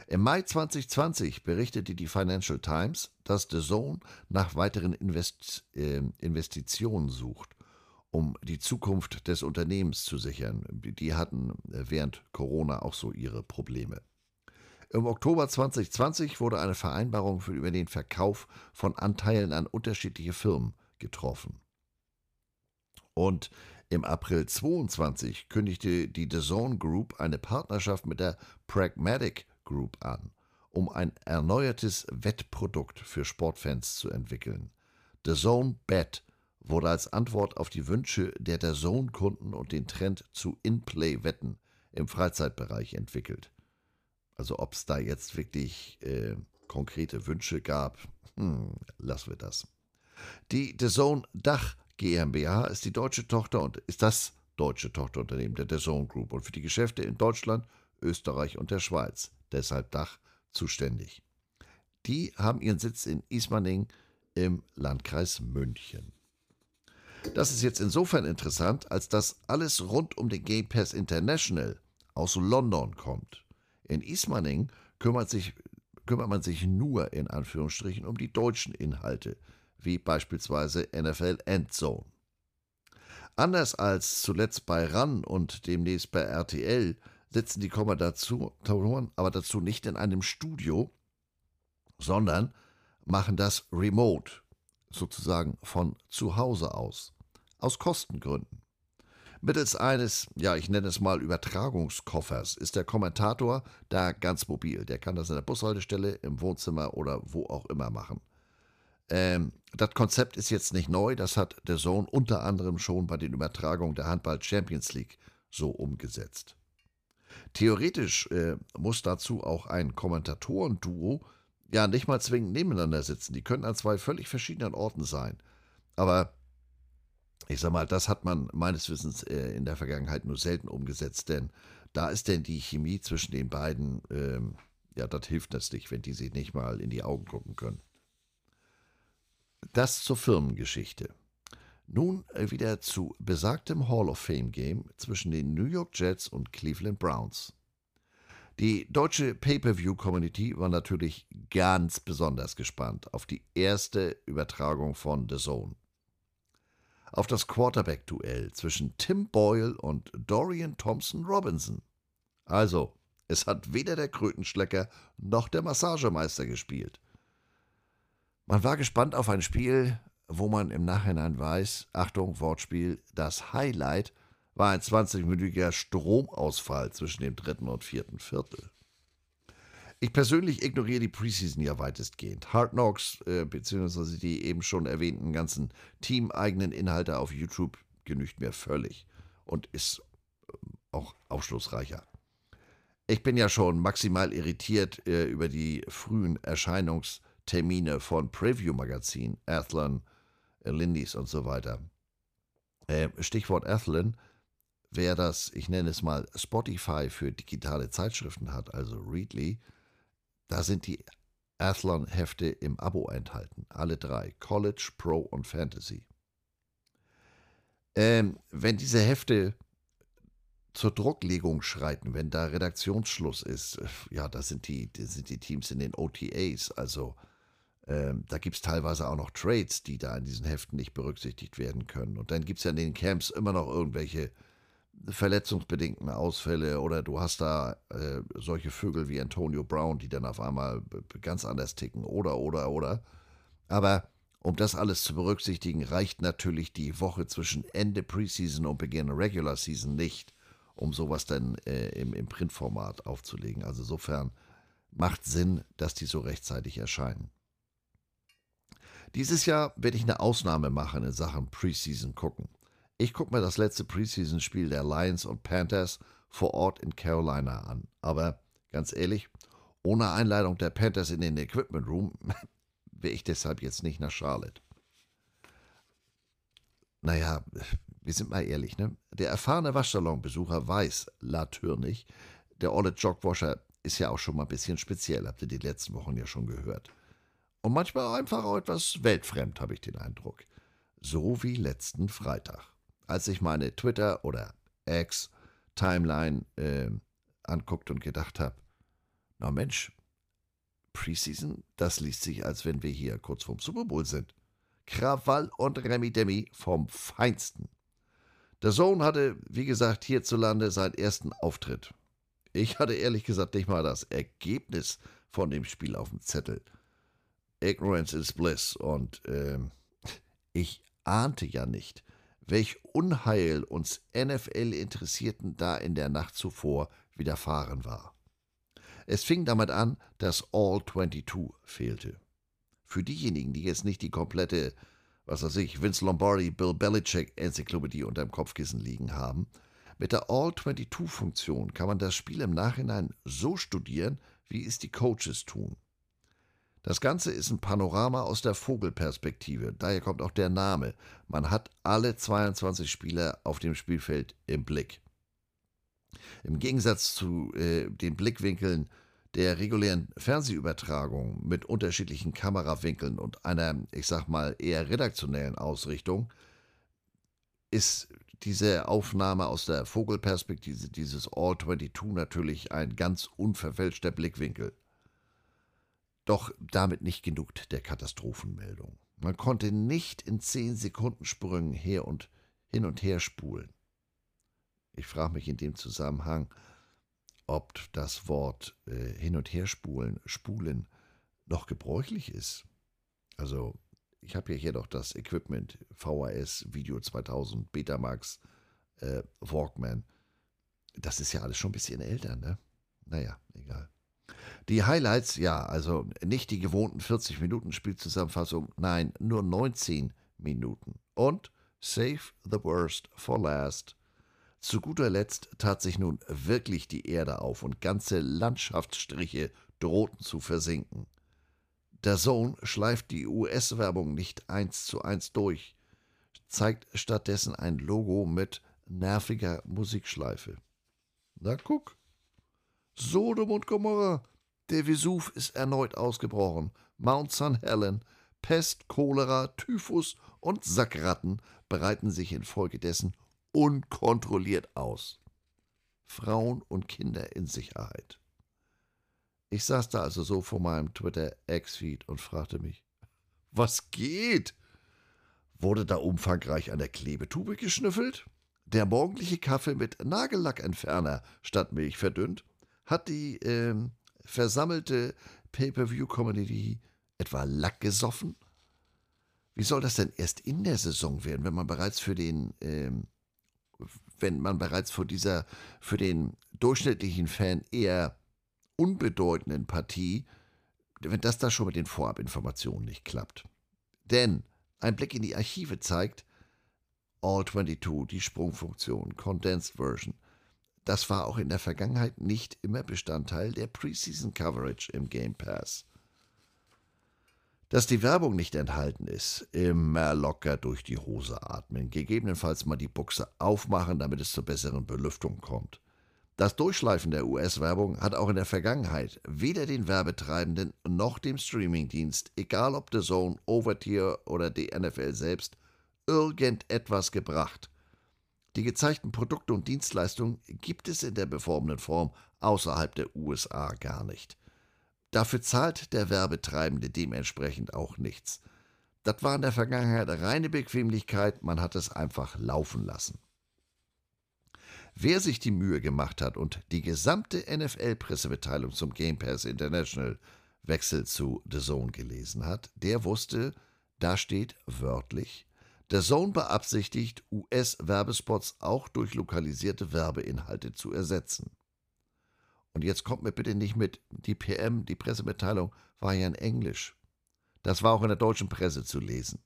Im Mai 2020 berichtete die Financial Times, dass The Zone nach weiteren Invest äh, Investitionen sucht, um die Zukunft des Unternehmens zu sichern. Die hatten äh, während Corona auch so ihre Probleme. Im Oktober 2020 wurde eine Vereinbarung für über den Verkauf von Anteilen an unterschiedliche Firmen getroffen. Und im April 22 kündigte die DAZN Group eine Partnerschaft mit der Pragmatic Group an, um ein erneuertes Wettprodukt für Sportfans zu entwickeln. DAZN Bet wurde als Antwort auf die Wünsche der DAZN-Kunden und den Trend zu In-Play-Wetten im Freizeitbereich entwickelt. Also ob es da jetzt wirklich äh, konkrete Wünsche gab, hm, lassen wir das. Die The Zone Dach GmbH ist die deutsche Tochter und ist das deutsche Tochterunternehmen der Zone Group und für die Geschäfte in Deutschland, Österreich und der Schweiz, deshalb Dach zuständig. Die haben ihren Sitz in Ismaning im Landkreis München. Das ist jetzt insofern interessant, als dass alles rund um den Game Pass International aus London kommt. In Ismaning kümmert, sich, kümmert man sich nur in Anführungsstrichen um die deutschen Inhalte, wie beispielsweise NFL Endzone. Anders als zuletzt bei RAN und demnächst bei RTL sitzen die Kommentatoren aber dazu nicht in einem Studio, sondern machen das remote, sozusagen von zu Hause aus, aus Kostengründen. Mittels eines, ja, ich nenne es mal Übertragungskoffers, ist der Kommentator da ganz mobil. Der kann das in der Bushaltestelle, im Wohnzimmer oder wo auch immer machen. Ähm, das Konzept ist jetzt nicht neu, das hat der Sohn unter anderem schon bei den Übertragungen der Handball Champions League so umgesetzt. Theoretisch äh, muss dazu auch ein Kommentatorenduo ja nicht mal zwingend nebeneinander sitzen. Die können an zwei völlig verschiedenen Orten sein. Aber ich sag mal, das hat man meines Wissens äh, in der Vergangenheit nur selten umgesetzt, denn da ist denn die Chemie zwischen den beiden, ähm, ja, das hilft das nicht, wenn die sich nicht mal in die Augen gucken können. Das zur Firmengeschichte. Nun äh, wieder zu besagtem Hall of Fame Game zwischen den New York Jets und Cleveland Browns. Die deutsche Pay-per-view-Community war natürlich ganz besonders gespannt auf die erste Übertragung von The Zone auf das Quarterback-Duell zwischen Tim Boyle und Dorian Thompson Robinson. Also, es hat weder der Krötenschlecker noch der Massagemeister gespielt. Man war gespannt auf ein Spiel, wo man im Nachhinein weiß, Achtung, Wortspiel, das Highlight war ein 20-minütiger Stromausfall zwischen dem dritten und vierten Viertel. Ich persönlich ignoriere die Preseason ja weitestgehend. Hard Knocks, äh, beziehungsweise die eben schon erwähnten ganzen teameigenen Inhalte auf YouTube genügt mir völlig und ist äh, auch aufschlussreicher. Ich bin ja schon maximal irritiert äh, über die frühen Erscheinungstermine von Preview-Magazinen, Athlon, äh, Lindys und so weiter. Äh, Stichwort Athlon, wer das, ich nenne es mal, Spotify für digitale Zeitschriften hat, also Readly, da sind die Athlon-Hefte im Abo enthalten. Alle drei. College, Pro und Fantasy. Ähm, wenn diese Hefte zur Drucklegung schreiten, wenn da Redaktionsschluss ist, äh, ja, da sind die, sind die Teams in den OTAs, also Ähm, da gibt es teilweise auch noch Trades, die da in diesen Heften nicht berücksichtigt werden können. Und dann gibt es ja in den Camps immer noch irgendwelche verletzungsbedingten Ausfälle oder du hast da äh, solche Vögel wie Antonio Brown, die dann auf einmal ganz anders ticken oder, oder, oder. Aber um das alles zu berücksichtigen, reicht natürlich die Woche zwischen Ende Preseason und Beginn Regular Season nicht, um sowas dann äh, im, im Printformat aufzulegen. Also insofern macht Sinn, dass die so rechtzeitig erscheinen. Dieses Jahr werde ich eine Ausnahme machen in Sachen Preseason gucken. Ich gucke mir das letzte Preseason-Spiel der Lions und Panthers vor Ort in Carolina an. Aber ganz ehrlich, ohne Einladung der Panthers in den Equipment Room wäre ich deshalb jetzt nicht nach Charlotte. Naja, wir sind mal ehrlich, ne? Der erfahrene Waschsalonbesucher weiß natürlich, der olle Jogwasher ist ja auch schon mal ein bisschen speziell, habt ihr die letzten Wochen ja schon gehört. Und manchmal einfach auch etwas weltfremd, habe ich den Eindruck. So wie letzten Freitag, als ich meine Twitter- oder X-Timeline äh, anguckt und gedacht habe, na Mensch, Preseason, das liest sich, als wenn wir hier kurz vorm Super Bowl sind. Krawall und Remi Demi vom Feinsten. Der Sohn hatte, wie gesagt, hierzulande seinen ersten Auftritt. Ich hatte ehrlich gesagt nicht mal das Ergebnis von dem Spiel auf dem Zettel. Ignorance is bliss und äh, ich ahnte ja nicht, welch Unheil uns NFL-Interessierten da in der Nacht zuvor widerfahren war. Es fing damit an, dass All 22 fehlte. Für diejenigen, die jetzt nicht die komplette, was weiß ich, Vince Lombardi, Bill Belichick Enzyklopädie unterm Kopfkissen liegen haben, mit der All 22 Funktion kann man das Spiel im Nachhinein so studieren, wie es die Coaches tun. Das Ganze ist ein Panorama aus der Vogelperspektive, daher kommt auch der Name. Man hat alle 22 Spieler auf dem Spielfeld im Blick. Im Gegensatz zu äh, den Blickwinkeln der regulären Fernsehübertragung mit unterschiedlichen Kamerawinkeln und einer, ich sag mal, eher redaktionellen Ausrichtung, ist diese Aufnahme aus der Vogelperspektive, dieses All 22 natürlich ein ganz unverfälschter Blickwinkel. Doch damit nicht genug der Katastrophenmeldung. Man konnte nicht in 10 Sekunden Sprüngen her und hin und her spulen. Ich frage mich in dem Zusammenhang, ob das Wort äh, hin und her spulen, spulen noch gebräuchlich ist. Also ich habe ja hier doch das Equipment VHS Video 2000 Betamax äh, Walkman. Das ist ja alles schon ein bisschen älter, ne? Naja, egal. Die Highlights, ja, also nicht die gewohnten 40 Minuten Spielzusammenfassung, nein, nur 19 Minuten. Und Save the Worst for Last zu guter Letzt tat sich nun wirklich die Erde auf und ganze Landschaftsstriche drohten zu versinken. Der Sohn schleift die US-Werbung nicht eins zu eins durch, zeigt stattdessen ein Logo mit nerviger Musikschleife. Na guck. Sodom und Gomorra. Der Vesuv ist erneut ausgebrochen. Mount St. Helen, Pest, Cholera, Typhus und Sackratten bereiten sich infolgedessen unkontrolliert aus. Frauen und Kinder in Sicherheit. Ich saß da also so vor meinem Twitter-Ex-Feed und fragte mich, was geht? Wurde da umfangreich an der Klebetube geschnüffelt? Der morgendliche Kaffee mit Nagellackentferner statt Milch verdünnt? Hat die äh, versammelte Pay-per-view-Community etwa Lack gesoffen? Wie soll das denn erst in der Saison werden, wenn man bereits für den ähm, wenn man bereits vor dieser für den durchschnittlichen Fan eher unbedeutenden Partie, wenn das da schon mit den Vorabinformationen nicht klappt. Denn ein Blick in die Archive zeigt, All 22, die Sprungfunktion, Condensed Version, das war auch in der Vergangenheit nicht immer Bestandteil der Preseason Coverage im Game Pass. Dass die Werbung nicht enthalten ist, immer locker durch die Hose atmen, gegebenenfalls mal die Buchse aufmachen, damit es zur besseren Belüftung kommt. Das Durchschleifen der US-Werbung hat auch in der Vergangenheit weder den Werbetreibenden noch dem Streamingdienst, egal ob The Zone, Overtier oder die NFL selbst, irgendetwas gebracht. Die gezeigten Produkte und Dienstleistungen gibt es in der beworbenen Form außerhalb der USA gar nicht. dafür zahlt der Werbetreibende dementsprechend auch nichts. Das war in der Vergangenheit reine Bequemlichkeit, man hat es einfach laufen lassen. Wer sich die Mühe gemacht hat und die gesamte NFL-Pressemitteilung zum Game Pass International Wechsel zu The Zone gelesen hat, der wusste, da steht wörtlich, The Zone beabsichtigt, US-Werbespots auch durch lokalisierte Werbeinhalte zu ersetzen. Und jetzt kommt mir bitte nicht mit, die PM, die Pressemitteilung war ja in Englisch. Das war auch in der deutschen Presse zu lesen.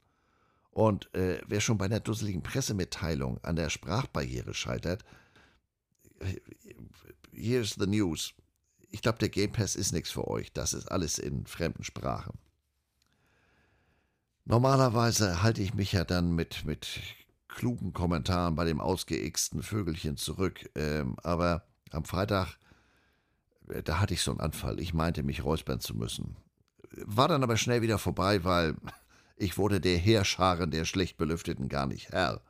Und äh, wer schon bei einer dusseligen Pressemitteilung an der Sprachbarriere scheitert, here's the news. Ich glaube, der Game Pass ist nichts für euch. Das ist alles in fremden Sprachen. Normalerweise halte ich mich ja dann mit, mit klugen Kommentaren bei dem ausgeixten Vögelchen zurück. Ähm, aber am Freitag, äh, da hatte ich so einen Anfall. Ich meinte, mich räuspern zu müssen. War dann aber schnell wieder vorbei, weil ich wurde der Heerscharen der schlecht belüfteten gar nicht Herr.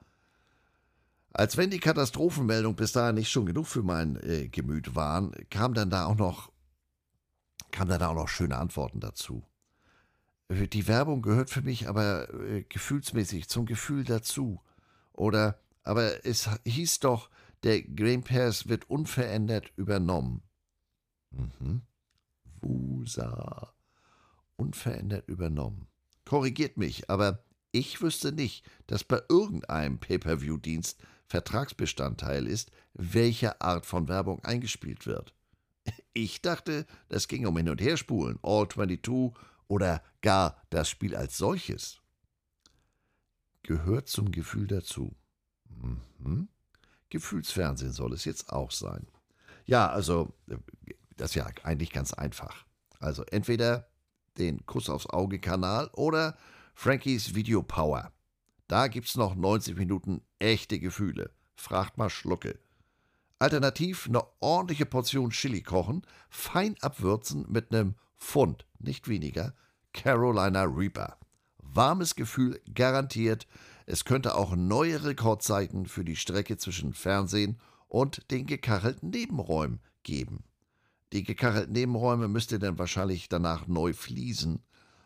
Als wenn die Katastrophenmeldung bis dahin nicht schon genug für mein äh, Gemüt waren, kam dann da auch noch, kam dann da auch noch schöne Antworten dazu. Die Werbung gehört für mich aber äh, gefühlsmäßig zum Gefühl dazu. Oder, aber es hieß doch, der Game Pass wird unverändert übernommen. Mhm. Wusa. Unverändert übernommen. Korrigiert mich, aber ich wüsste nicht, dass bei irgendeinem Pay-per-view-Dienst Vertragsbestandteil ist, welche Art von Werbung eingespielt wird. Ich dachte, das ging um Hin- und Herspulen, All 22 oder gar das Spiel als solches. Gehört zum Gefühl dazu. Mhm. Gefühlsfernsehen soll es jetzt auch sein. Ja, also, das ist ja eigentlich ganz einfach. Also entweder den Kuss aufs Auge Kanal oder Frankies Video Power. Da gibt's noch 90 Minuten echte Gefühle. Fragt mal Schlucke. Alternativ eine ordentliche Portion Chili kochen, fein abwürzen mit einem Pfund, nicht weniger, Carolina Reaper. Warmes Gefühl garantiert. Es könnte auch neue Rekordzeiten für die Strecke zwischen Fernsehen und den gekachelten Nebenräumen geben. Die gekachelten Nebenräume müsst ihr dann wahrscheinlich danach neu fließen.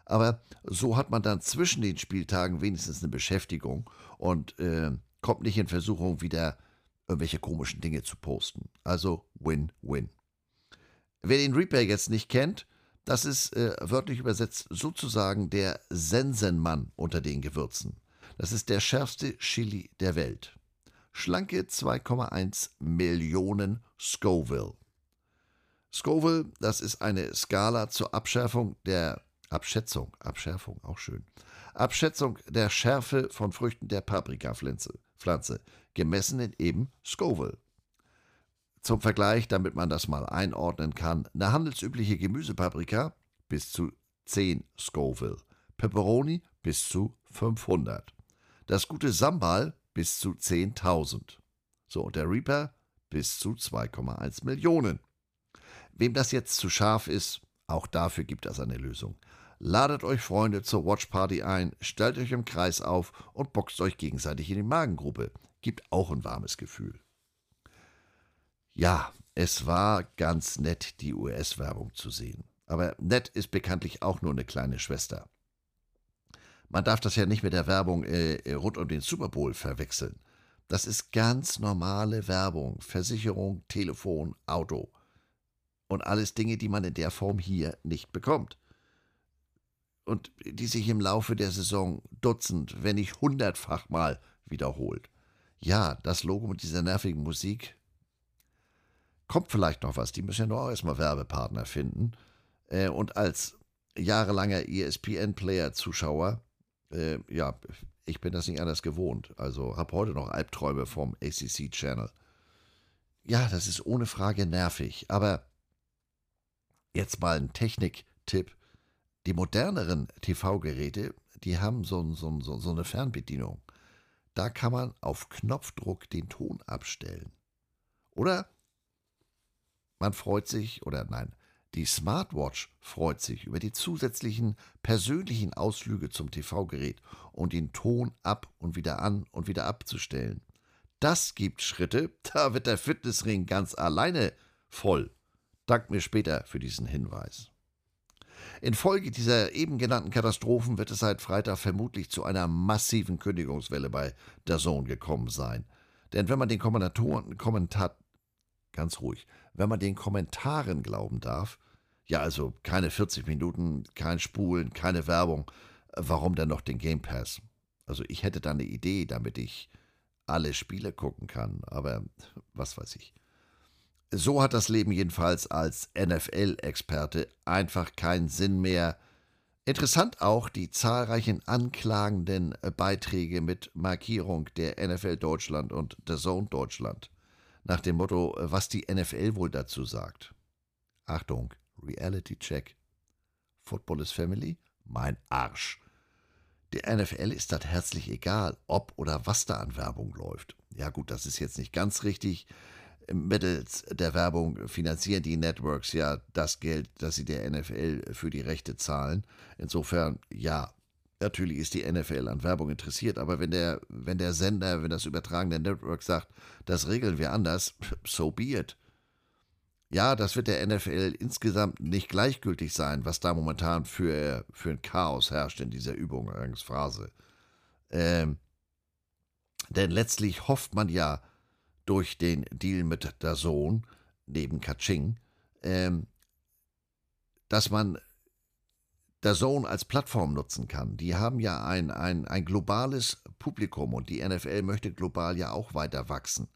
Aber so hat man dann zwischen den Spieltagen wenigstens eine Beschäftigung und äh, kommt nicht in Versuchung, wieder irgendwelche komischen Dinge zu posten. Also Win-Win. Wer den Reaper jetzt nicht kennt, das ist äh, wörtlich übersetzt sozusagen der Sensenmann unter den Gewürzen. Das ist der schärfste Chili der Welt. Schlanke 2,1 Millionen Scoville. Scoville, das ist eine Skala zur Abschärfung der Abschätzung, Abschärfung, auch schön. Abschätzung der Schärfe von Früchten der Paprikapflanze, Pflanze, gemessen in eben Scoville. Zum Vergleich, damit man das mal einordnen kann, eine handelsübliche Gemüsepaprika bis zu 10 Scoville, Pepperoni bis zu 500. Das gute Sambal bis zu 10.000. So, und der Reaper bis zu 2,1 Millionen. Wem das jetzt zu scharf ist, auch dafür gibt es eine Lösung. Ladet euch Freunde zur Watchparty ein, stellt euch im Kreis auf und boxt euch gegenseitig in die Magengruppe. Gibt auch ein warmes Gefühl. Ja, es war ganz nett, die US-Werbung zu sehen. Aber nett ist bekanntlich auch nur eine kleine Schwester. Man darf das ja nicht mit der Werbung äh, rund um den Super Bowl verwechseln. Das ist ganz normale Werbung. Versicherung, Telefon, Auto. Und alles Dinge, die man in der Form hier nicht bekommt und die sich im Laufe der Saison Dutzend, wenn nicht hundertfach mal wiederholt. Ja, das Logo mit dieser nervigen Musik. Kommt vielleicht noch was, die müssen ja nur auch erstmal Werbepartner finden. Äh, und als jahrelanger ESPN-Player-Zuschauer, äh, ja, ich bin das nicht anders gewohnt. Also habe heute noch Albträume vom ACC-Channel. Ja, das ist ohne Frage nervig, aber jetzt mal ein Technik-Tipp die moderneren TV-Geräte, die haben so, so, so, so eine Fernbedienung. Da kann man auf Knopfdruck den Ton abstellen. Oder man freut sich, oder nein, die Smartwatch freut sich über die zusätzlichen persönlichen Ausflüge zum TV-Gerät und den Ton ab und wieder an und wieder abzustellen. Das gibt Schritte, da wird der Fitnessring ganz alleine voll. Dank mir später für diesen Hinweis. Infolge dieser eben genannten Katastrophen wird es seit Freitag vermutlich zu einer massiven Kündigungswelle bei der Zone gekommen sein. Denn wenn man den Kommentatoren, Kommentar, ganz ruhig, wenn man den Kommentaren glauben darf, ja, also keine 40 Minuten, kein Spulen, keine Werbung, warum denn noch den Game Pass? Also ich hätte da eine Idee, damit ich alle Spiele gucken kann, aber was weiß ich. So hat das Leben jedenfalls als NFL-Experte einfach keinen Sinn mehr. Interessant auch die zahlreichen anklagenden Beiträge mit Markierung der NFL Deutschland und der Zone Deutschland. Nach dem Motto, was die NFL wohl dazu sagt. Achtung, Reality Check. Football is Family? Mein Arsch. Der NFL ist das herzlich egal, ob oder was da an Werbung läuft. Ja gut, das ist jetzt nicht ganz richtig mittels der Werbung finanzieren die Networks ja das Geld, das sie der NFL für die Rechte zahlen. Insofern, ja, natürlich ist die NFL an Werbung interessiert, aber wenn der, wenn der Sender, wenn das übertragende Network sagt, das regeln wir anders, so be it. Ja, das wird der NFL insgesamt nicht gleichgültig sein, was da momentan für, für ein Chaos herrscht in dieser Übungsphrase. Ähm, denn letztlich hofft man ja, durch den Deal mit der Sohn, neben Kaching, ähm, dass man der Sohn als Plattform nutzen kann. Die haben ja ein, ein, ein globales Publikum und die NFL möchte global ja auch weiter wachsen.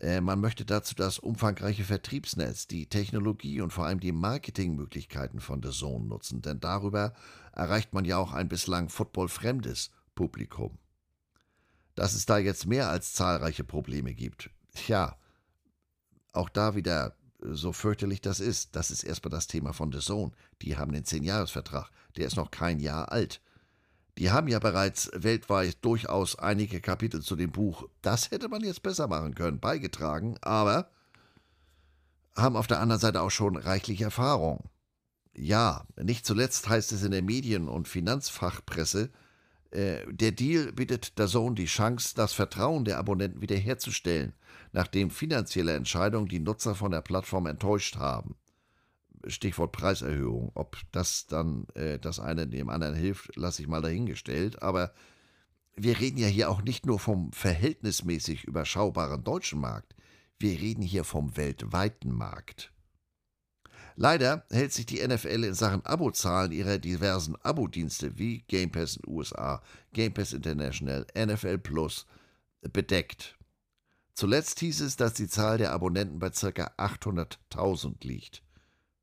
Äh, man möchte dazu das umfangreiche Vertriebsnetz, die Technologie und vor allem die Marketingmöglichkeiten von der Zone nutzen, denn darüber erreicht man ja auch ein bislang footballfremdes Publikum. Dass es da jetzt mehr als zahlreiche Probleme gibt, ja, auch da wieder so fürchterlich das ist, das ist erstmal das Thema von The Zone. Die haben den 10-Jahres-Vertrag, der ist noch kein Jahr alt. Die haben ja bereits weltweit durchaus einige Kapitel zu dem Buch, das hätte man jetzt besser machen können, beigetragen, aber haben auf der anderen Seite auch schon reichlich Erfahrung. Ja, nicht zuletzt heißt es in der Medien- und Finanzfachpresse, der Deal bietet der Sohn die Chance, das Vertrauen der Abonnenten wiederherzustellen, nachdem finanzielle Entscheidungen die Nutzer von der Plattform enttäuscht haben. Stichwort Preiserhöhung. Ob das dann äh, das eine dem anderen hilft, lasse ich mal dahingestellt. Aber wir reden ja hier auch nicht nur vom verhältnismäßig überschaubaren deutschen Markt. Wir reden hier vom weltweiten Markt. Leider hält sich die NFL in Sachen Abozahlen ihrer diversen Abo-Dienste wie Game Pass in USA, Game Pass International, NFL Plus bedeckt. Zuletzt hieß es, dass die Zahl der Abonnenten bei ca. 800.000 liegt.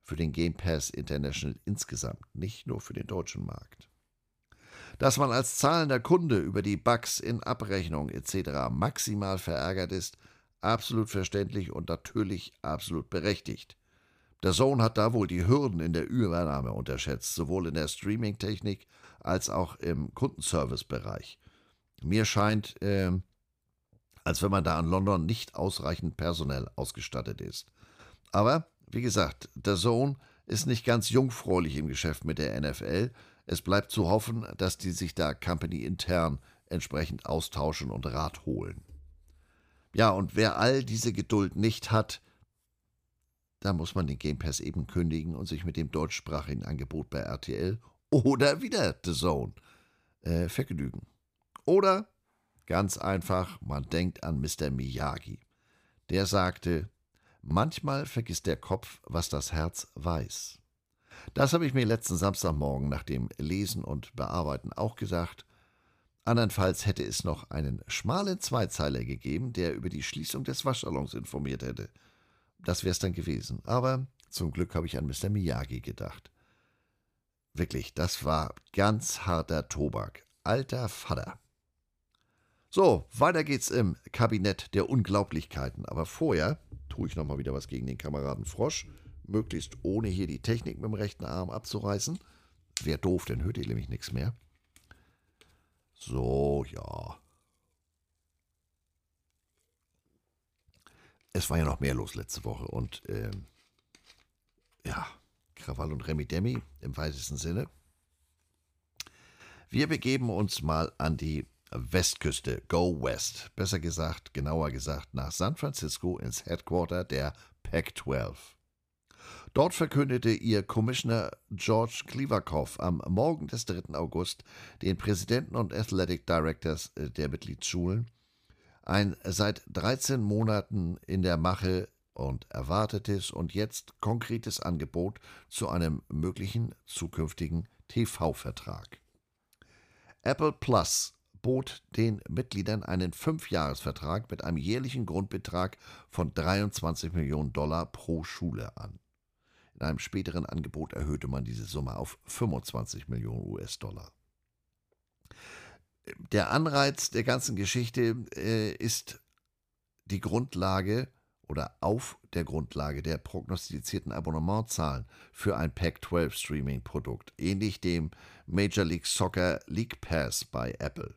Für den Game Pass International insgesamt, nicht nur für den deutschen Markt. Dass man als zahlender Kunde über die Bugs in Abrechnung etc. maximal verärgert ist, absolut verständlich und natürlich absolut berechtigt. Der Zone hat da wohl die Hürden in der Übernahme unterschätzt, sowohl in der Streaming-Technik als auch im Kundenservice-Bereich. Mir scheint, äh, als wenn man da in London nicht ausreichend personell ausgestattet ist. Aber, wie gesagt, der Zone ist nicht ganz jungfräulich im Geschäft mit der NFL. Es bleibt zu hoffen, dass die sich da Company intern entsprechend austauschen und Rat holen. Ja, und wer all diese Geduld nicht hat, da muss man den Game Pass eben kündigen und sich mit dem deutschsprachigen Angebot bei RTL oder wieder The Zone äh, vergnügen. Oder ganz einfach, man denkt an Mr. Miyagi. Der sagte, manchmal vergisst der Kopf, was das Herz weiß. Das habe ich mir letzten Samstagmorgen nach dem Lesen und Bearbeiten auch gesagt. Andernfalls hätte es noch einen schmalen Zweizeiler gegeben, der über die Schließung des Waschsalons informiert hätte – das wäre es dann gewesen. Aber zum Glück habe ich an Mr. Miyagi gedacht. Wirklich, das war ganz harter Tobak. Alter Vater. So, weiter geht's im Kabinett der Unglaublichkeiten. Aber vorher tue ich nochmal wieder was gegen den Kameraden Frosch. Möglichst ohne hier die Technik mit dem rechten Arm abzureißen. Wäre doof, dann hört ihr nämlich nichts mehr. So, ja. Es war ja noch mehr los letzte Woche und ähm, ja, Krawall und Remi Demi im weitesten Sinne. Wir begeben uns mal an die Westküste, Go West, besser gesagt, genauer gesagt, nach San Francisco ins Headquarter der Pac-12. Dort verkündete ihr Commissioner George Klivakow am Morgen des 3. August den Präsidenten und Athletic Directors äh, der Mitgliedsschulen ein seit 13 Monaten in der Mache und erwartetes und jetzt konkretes Angebot zu einem möglichen zukünftigen TV-Vertrag. Apple Plus bot den Mitgliedern einen Fünfjahresvertrag mit einem jährlichen Grundbetrag von 23 Millionen Dollar pro Schule an. In einem späteren Angebot erhöhte man diese Summe auf 25 Millionen US-Dollar. Der Anreiz der ganzen Geschichte äh, ist die Grundlage oder auf der Grundlage der prognostizierten Abonnementzahlen für ein Pac-12 Streaming-Produkt, ähnlich dem Major League Soccer League Pass bei Apple.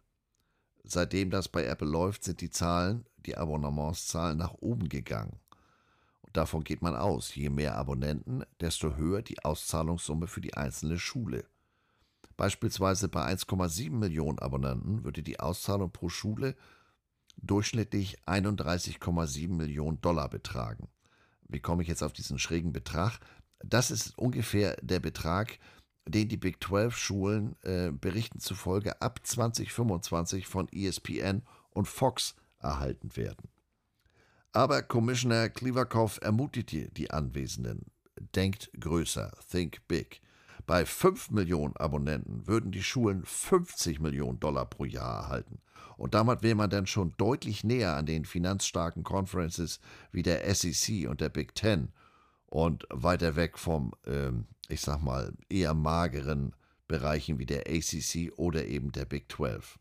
Seitdem das bei Apple läuft, sind die Zahlen, die Abonnementszahlen nach oben gegangen. Und davon geht man aus, je mehr Abonnenten, desto höher die Auszahlungssumme für die einzelne Schule. Beispielsweise bei 1,7 Millionen Abonnenten würde die Auszahlung pro Schule durchschnittlich 31,7 Millionen Dollar betragen. Wie komme ich jetzt auf diesen schrägen Betrag? Das ist ungefähr der Betrag, den die Big 12 Schulen äh, Berichten zufolge ab 2025 von ESPN und Fox erhalten werden. Aber Commissioner Klivakow ermutigte die Anwesenden, denkt größer, think big. Bei 5 Millionen Abonnenten würden die Schulen 50 Millionen Dollar pro Jahr erhalten. Und damit wäre man dann schon deutlich näher an den finanzstarken Conferences wie der SEC und der Big Ten und weiter weg vom, ähm, ich sag mal, eher mageren Bereichen wie der ACC oder eben der Big 12.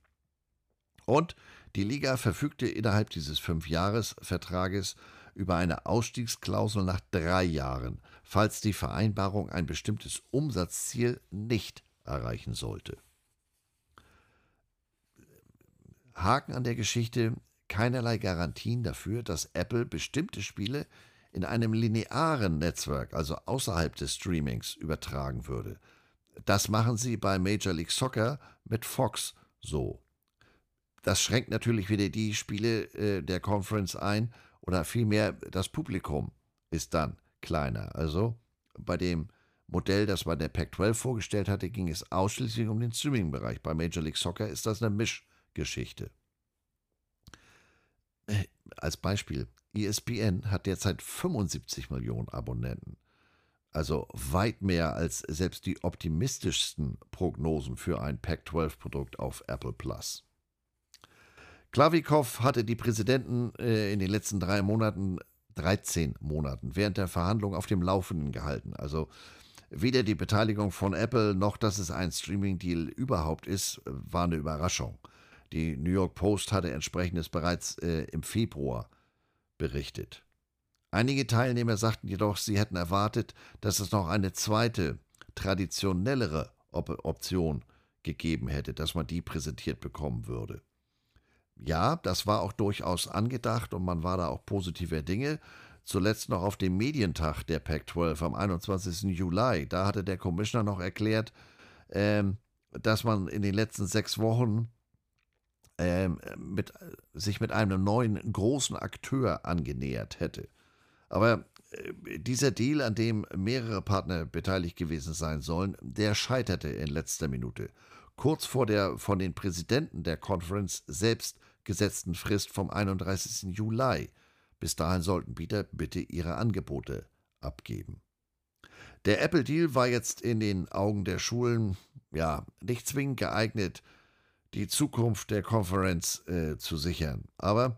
Und die Liga verfügte innerhalb dieses Fünfjahresvertrages über eine Ausstiegsklausel nach drei Jahren, falls die Vereinbarung ein bestimmtes Umsatzziel nicht erreichen sollte. Haken an der Geschichte, keinerlei Garantien dafür, dass Apple bestimmte Spiele in einem linearen Netzwerk, also außerhalb des Streamings, übertragen würde. Das machen sie bei Major League Soccer mit Fox so. Das schränkt natürlich wieder die Spiele äh, der Conference ein oder vielmehr das Publikum ist dann kleiner. Also bei dem Modell, das man der Pac-12 vorgestellt hatte, ging es ausschließlich um den Streaming-Bereich. Bei Major League Soccer ist das eine Mischgeschichte. Äh, als Beispiel, ESPN hat derzeit 75 Millionen Abonnenten. Also weit mehr als selbst die optimistischsten Prognosen für ein Pac-12-Produkt auf Apple Plus. Klavikow hatte die Präsidenten äh, in den letzten drei Monaten, 13 Monaten, während der Verhandlung auf dem Laufenden gehalten. Also weder die Beteiligung von Apple noch, dass es ein Streaming-Deal überhaupt ist, war eine Überraschung. Die New York Post hatte entsprechendes bereits äh, im Februar berichtet. Einige Teilnehmer sagten jedoch, sie hätten erwartet, dass es noch eine zweite, traditionellere Op Option gegeben hätte, dass man die präsentiert bekommen würde. Ja, das war auch durchaus angedacht und man war da auch positiver Dinge. Zuletzt noch auf dem Medientag der Pac-12 am 21. Juli. Da hatte der Commissioner noch erklärt, ähm, dass man in den letzten sechs Wochen ähm, mit, sich mit einem neuen großen Akteur angenähert hätte. Aber äh, dieser Deal, an dem mehrere Partner beteiligt gewesen sein sollen, der scheiterte in letzter Minute. Kurz vor der von den Präsidenten der Conference selbst gesetzten Frist vom 31. Juli. Bis dahin sollten Bieter bitte ihre Angebote abgeben. Der Apple-Deal war jetzt in den Augen der Schulen ja nicht zwingend geeignet, die Zukunft der Konferenz äh, zu sichern. Aber,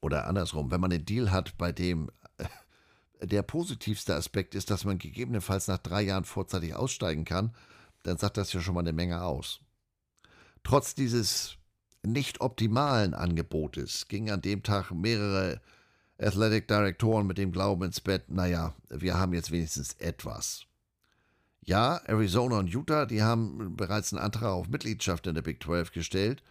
oder andersrum, wenn man einen Deal hat, bei dem äh, der positivste Aspekt ist, dass man gegebenenfalls nach drei Jahren vorzeitig aussteigen kann, dann sagt das ja schon mal eine Menge aus. Trotz dieses nicht optimalen Angebotes gingen an dem Tag mehrere Athletic Direktoren mit dem Glauben ins Bett, naja, wir haben jetzt wenigstens etwas. Ja, Arizona und Utah, die haben bereits einen Antrag auf Mitgliedschaft in der Big 12 gestellt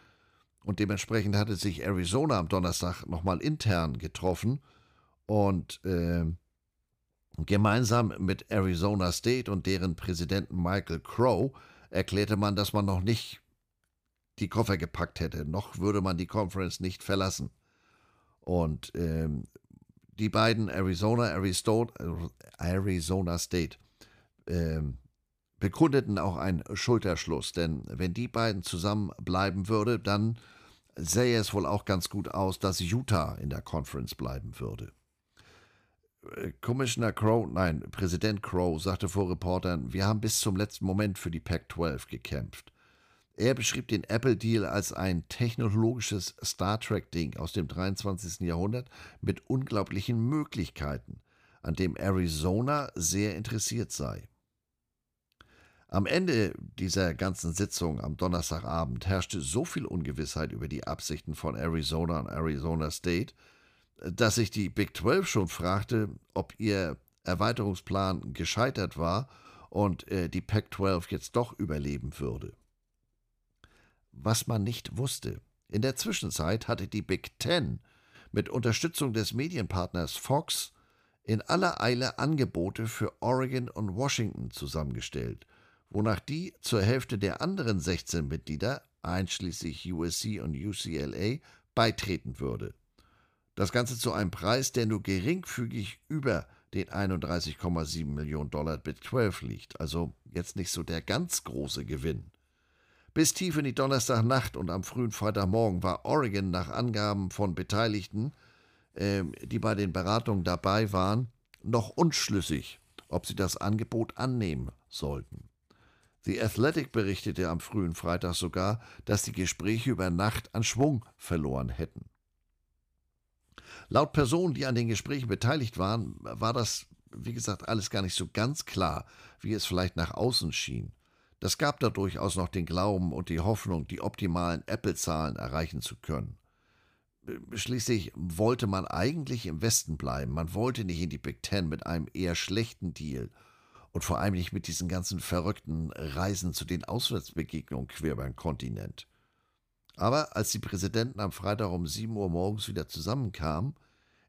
und dementsprechend hatte sich Arizona am Donnerstag nochmal intern getroffen und äh, gemeinsam mit Arizona State und deren Präsidenten Michael Crow erklärte man, dass man noch nicht die Koffer gepackt hätte, noch würde man die Conference nicht verlassen. Und ähm, die beiden Arizona, Arizona State äh, bekundeten auch einen Schulterschluss, denn wenn die beiden zusammenbleiben würde, dann sähe es wohl auch ganz gut aus, dass Utah in der Conference bleiben würde. Äh, Commissioner Crow, nein, Präsident Crow sagte vor Reportern, wir haben bis zum letzten Moment für die Pac-12 gekämpft. Er beschrieb den Apple-Deal als ein technologisches Star Trek-Ding aus dem 23. Jahrhundert mit unglaublichen Möglichkeiten, an dem Arizona sehr interessiert sei. Am Ende dieser ganzen Sitzung am Donnerstagabend herrschte so viel Ungewissheit über die Absichten von Arizona und Arizona State, dass sich die Big 12 schon fragte, ob ihr Erweiterungsplan gescheitert war und äh, die Pac 12 jetzt doch überleben würde. Was man nicht wusste, in der Zwischenzeit hatte die Big Ten mit Unterstützung des Medienpartners Fox in aller Eile Angebote für Oregon und Washington zusammengestellt, wonach die zur Hälfte der anderen 16 Mitglieder, einschließlich USC und UCLA, beitreten würde. Das Ganze zu einem Preis, der nur geringfügig über den 31,7 Millionen Dollar Bit 12 liegt. Also jetzt nicht so der ganz große Gewinn. Bis tief in die Donnerstagnacht und am frühen Freitagmorgen war Oregon nach Angaben von Beteiligten, äh, die bei den Beratungen dabei waren, noch unschlüssig, ob sie das Angebot annehmen sollten. The Athletic berichtete am frühen Freitag sogar, dass die Gespräche über Nacht an Schwung verloren hätten. Laut Personen, die an den Gesprächen beteiligt waren, war das, wie gesagt, alles gar nicht so ganz klar, wie es vielleicht nach außen schien. Das gab da durchaus noch den Glauben und die Hoffnung, die optimalen Apple-Zahlen erreichen zu können. Schließlich wollte man eigentlich im Westen bleiben, man wollte nicht in die Big Ten mit einem eher schlechten Deal und vor allem nicht mit diesen ganzen verrückten Reisen zu den Auswärtsbegegnungen quer beim Kontinent. Aber als die Präsidenten am Freitag um 7 Uhr morgens wieder zusammenkamen,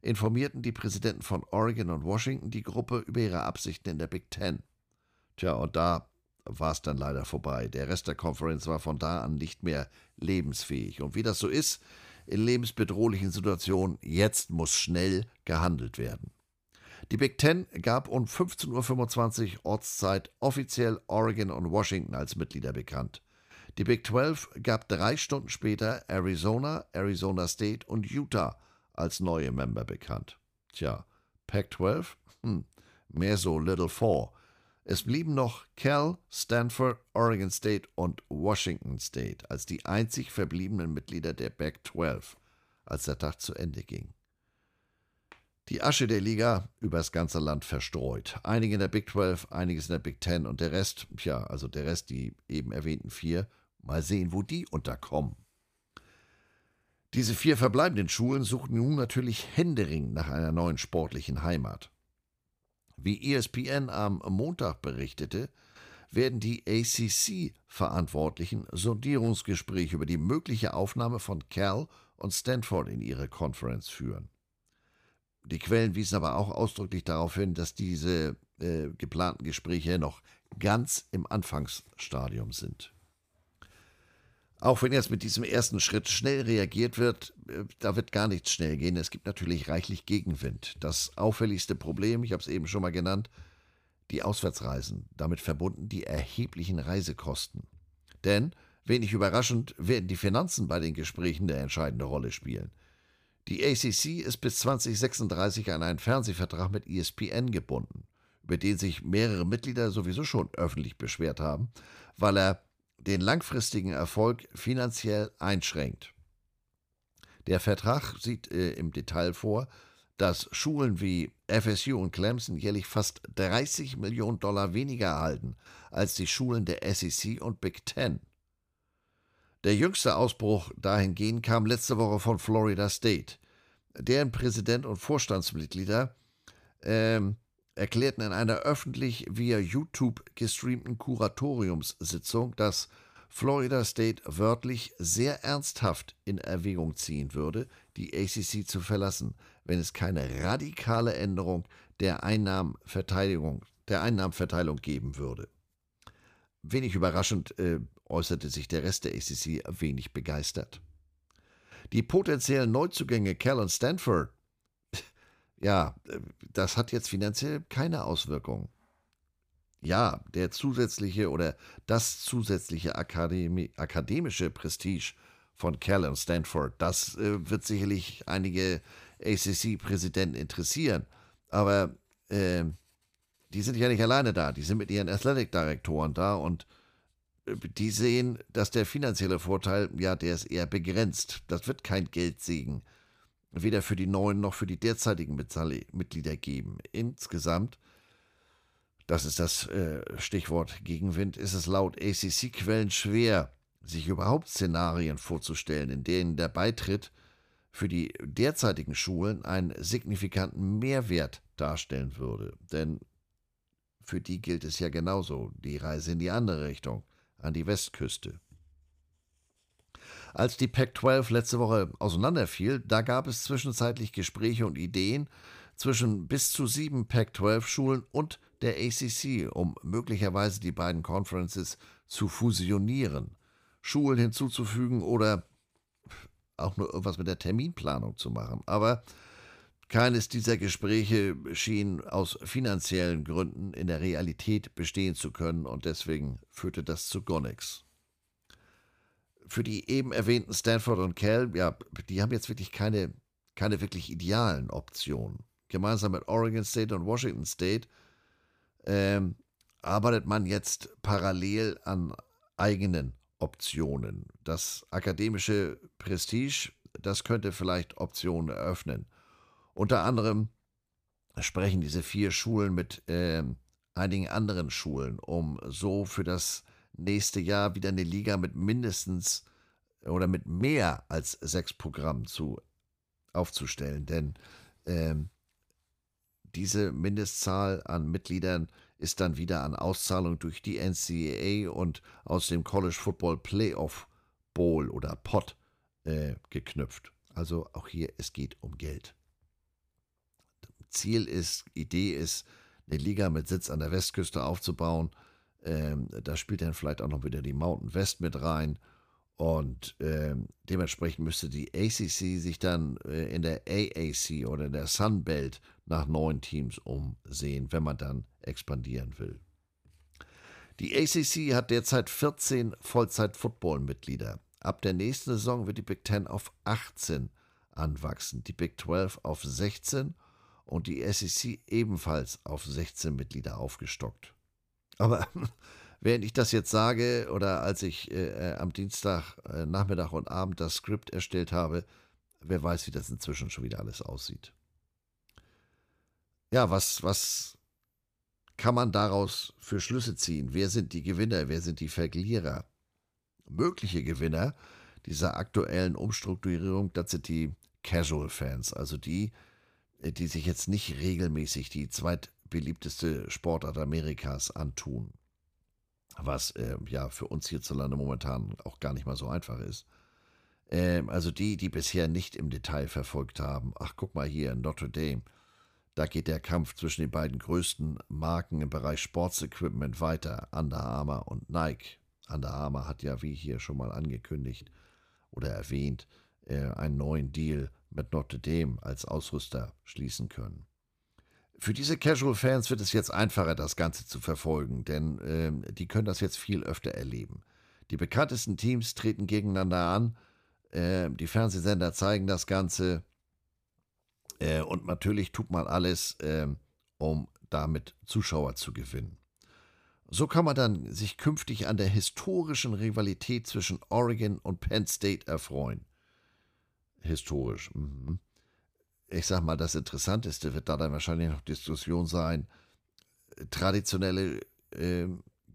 informierten die Präsidenten von Oregon und Washington die Gruppe über ihre Absichten in der Big Ten. Tja, und da war es dann leider vorbei. Der Rest der Konferenz war von da an nicht mehr lebensfähig. Und wie das so ist, in lebensbedrohlichen Situationen, jetzt muss schnell gehandelt werden. Die Big Ten gab um 15.25 Uhr Ortszeit offiziell Oregon und Washington als Mitglieder bekannt. Die Big 12 gab drei Stunden später Arizona, Arizona State und Utah als neue Member bekannt. Tja, Pac 12? Hm, mehr so Little Four. Es blieben noch Cal, Stanford, Oregon State und Washington State als die einzig verbliebenen Mitglieder der Pac 12, als der Tag zu Ende ging. Die Asche der Liga übers ganze Land verstreut. Einige in der Big 12, einiges in der Big 10 und der Rest, ja, also der Rest, die eben erwähnten vier, Mal sehen, wo die unterkommen. Diese vier verbleibenden Schulen suchten nun natürlich händeringend nach einer neuen sportlichen Heimat. Wie ESPN am Montag berichtete, werden die ACC-Verantwortlichen Sondierungsgespräche über die mögliche Aufnahme von Cal und Stanford in ihre Conference führen. Die Quellen wiesen aber auch ausdrücklich darauf hin, dass diese äh, geplanten Gespräche noch ganz im Anfangsstadium sind. Auch wenn jetzt mit diesem ersten Schritt schnell reagiert wird, äh, da wird gar nichts schnell gehen. Es gibt natürlich reichlich Gegenwind. Das auffälligste Problem, ich habe es eben schon mal genannt, die Auswärtsreisen, damit verbunden die erheblichen Reisekosten. Denn, wenig überraschend, werden die Finanzen bei den Gesprächen eine entscheidende Rolle spielen. Die ACC ist bis 2036 an einen Fernsehvertrag mit ESPN gebunden, über den sich mehrere Mitglieder sowieso schon öffentlich beschwert haben, weil er den langfristigen Erfolg finanziell einschränkt. Der Vertrag sieht äh, im Detail vor, dass Schulen wie FSU und Clemson jährlich fast 30 Millionen Dollar weniger erhalten als die Schulen der SEC und Big Ten. Der jüngste Ausbruch dahingehend kam letzte Woche von Florida State. Deren Präsident und Vorstandsmitglieder ähm, erklärten in einer öffentlich via YouTube gestreamten Kuratoriumssitzung, dass Florida State wörtlich sehr ernsthaft in Erwägung ziehen würde, die ACC zu verlassen, wenn es keine radikale Änderung der Einnahmenverteilung, der Einnahmenverteilung geben würde. Wenig überraschend äh, äußerte sich der Rest der ACC wenig begeistert. Die potenziellen Neuzugänge Cal und Stanford ja, das hat jetzt finanziell keine Auswirkung. Ja, der zusätzliche oder das zusätzliche Akademi akademische Prestige von Cal und Stanford, das äh, wird sicherlich einige ACC-Präsidenten interessieren. Aber äh, die sind ja nicht alleine da, die sind mit ihren Athletic-Direktoren da und äh, die sehen, dass der finanzielle Vorteil, ja, der ist eher begrenzt. Das wird kein Geldsegen, weder für die neuen noch für die derzeitigen Mitglieder geben. Insgesamt, das ist das äh, Stichwort Gegenwind, ist es laut ACC-Quellen schwer, sich überhaupt Szenarien vorzustellen, in denen der Beitritt für die derzeitigen Schulen einen signifikanten Mehrwert darstellen würde. Denn für die gilt es ja genauso, die Reise in die andere Richtung, an die Westküste. Als die Pac-12 letzte Woche auseinanderfiel, da gab es zwischenzeitlich Gespräche und Ideen zwischen bis zu sieben Pac-12-Schulen und der ACC, um möglicherweise die beiden Conferences zu fusionieren, Schulen hinzuzufügen oder auch nur irgendwas mit der Terminplanung zu machen. Aber keines dieser Gespräche schien aus finanziellen Gründen in der Realität bestehen zu können und deswegen führte das zu gar nichts. Für die eben erwähnten Stanford und Cal, ja, die haben jetzt wirklich keine, keine wirklich idealen Optionen. Gemeinsam mit Oregon State und Washington State ähm, arbeitet man jetzt parallel an eigenen Optionen. Das akademische Prestige, das könnte vielleicht Optionen eröffnen. Unter anderem sprechen diese vier Schulen mit äh, einigen anderen Schulen, um so für das nächste Jahr wieder eine Liga mit mindestens oder mit mehr als sechs Programmen zu, aufzustellen. Denn äh, diese Mindestzahl an Mitgliedern ist dann wieder an Auszahlung durch die NCAA und aus dem College Football Playoff Bowl oder Pot äh, geknüpft. Also auch hier, es geht um Geld. Ziel ist, Idee ist, eine Liga mit Sitz an der Westküste aufzubauen. Ähm, da spielt dann vielleicht auch noch wieder die Mountain West mit rein. Und ähm, dementsprechend müsste die ACC sich dann äh, in der AAC oder der Sun Belt nach neuen Teams umsehen, wenn man dann expandieren will. Die ACC hat derzeit 14 Vollzeit-Football-Mitglieder. Ab der nächsten Saison wird die Big Ten auf 18 anwachsen, die Big 12 auf 16 und die SEC ebenfalls auf 16 Mitglieder aufgestockt. Aber während ich das jetzt sage oder als ich äh, am Dienstag äh, Nachmittag und Abend das Skript erstellt habe, wer weiß, wie das inzwischen schon wieder alles aussieht. Ja, was, was kann man daraus für Schlüsse ziehen? Wer sind die Gewinner? Wer sind die Verlierer? Mögliche Gewinner dieser aktuellen Umstrukturierung, das sind die Casual Fans, also die, äh, die sich jetzt nicht regelmäßig die zweitbeliebteste Sportart Amerikas antun. Was äh, ja für uns hierzulande momentan auch gar nicht mal so einfach ist. Ähm, also die, die bisher nicht im Detail verfolgt haben. Ach, guck mal hier, Notre Dame. Da geht der Kampf zwischen den beiden größten Marken im Bereich Sportsequipment weiter, Under Armour und Nike. Under Armour hat ja, wie hier schon mal angekündigt oder erwähnt, äh, einen neuen Deal mit Notre Dame als Ausrüster schließen können. Für diese Casual-Fans wird es jetzt einfacher, das Ganze zu verfolgen, denn äh, die können das jetzt viel öfter erleben. Die bekanntesten Teams treten gegeneinander an, äh, die Fernsehsender zeigen das Ganze äh, und natürlich tut man alles, ähm, um damit Zuschauer zu gewinnen. So kann man dann sich künftig an der historischen Rivalität zwischen Oregon und Penn State erfreuen historisch. Mhm. Ich sag mal, das Interessanteste wird da dann wahrscheinlich noch Diskussion sein. Traditionelle äh,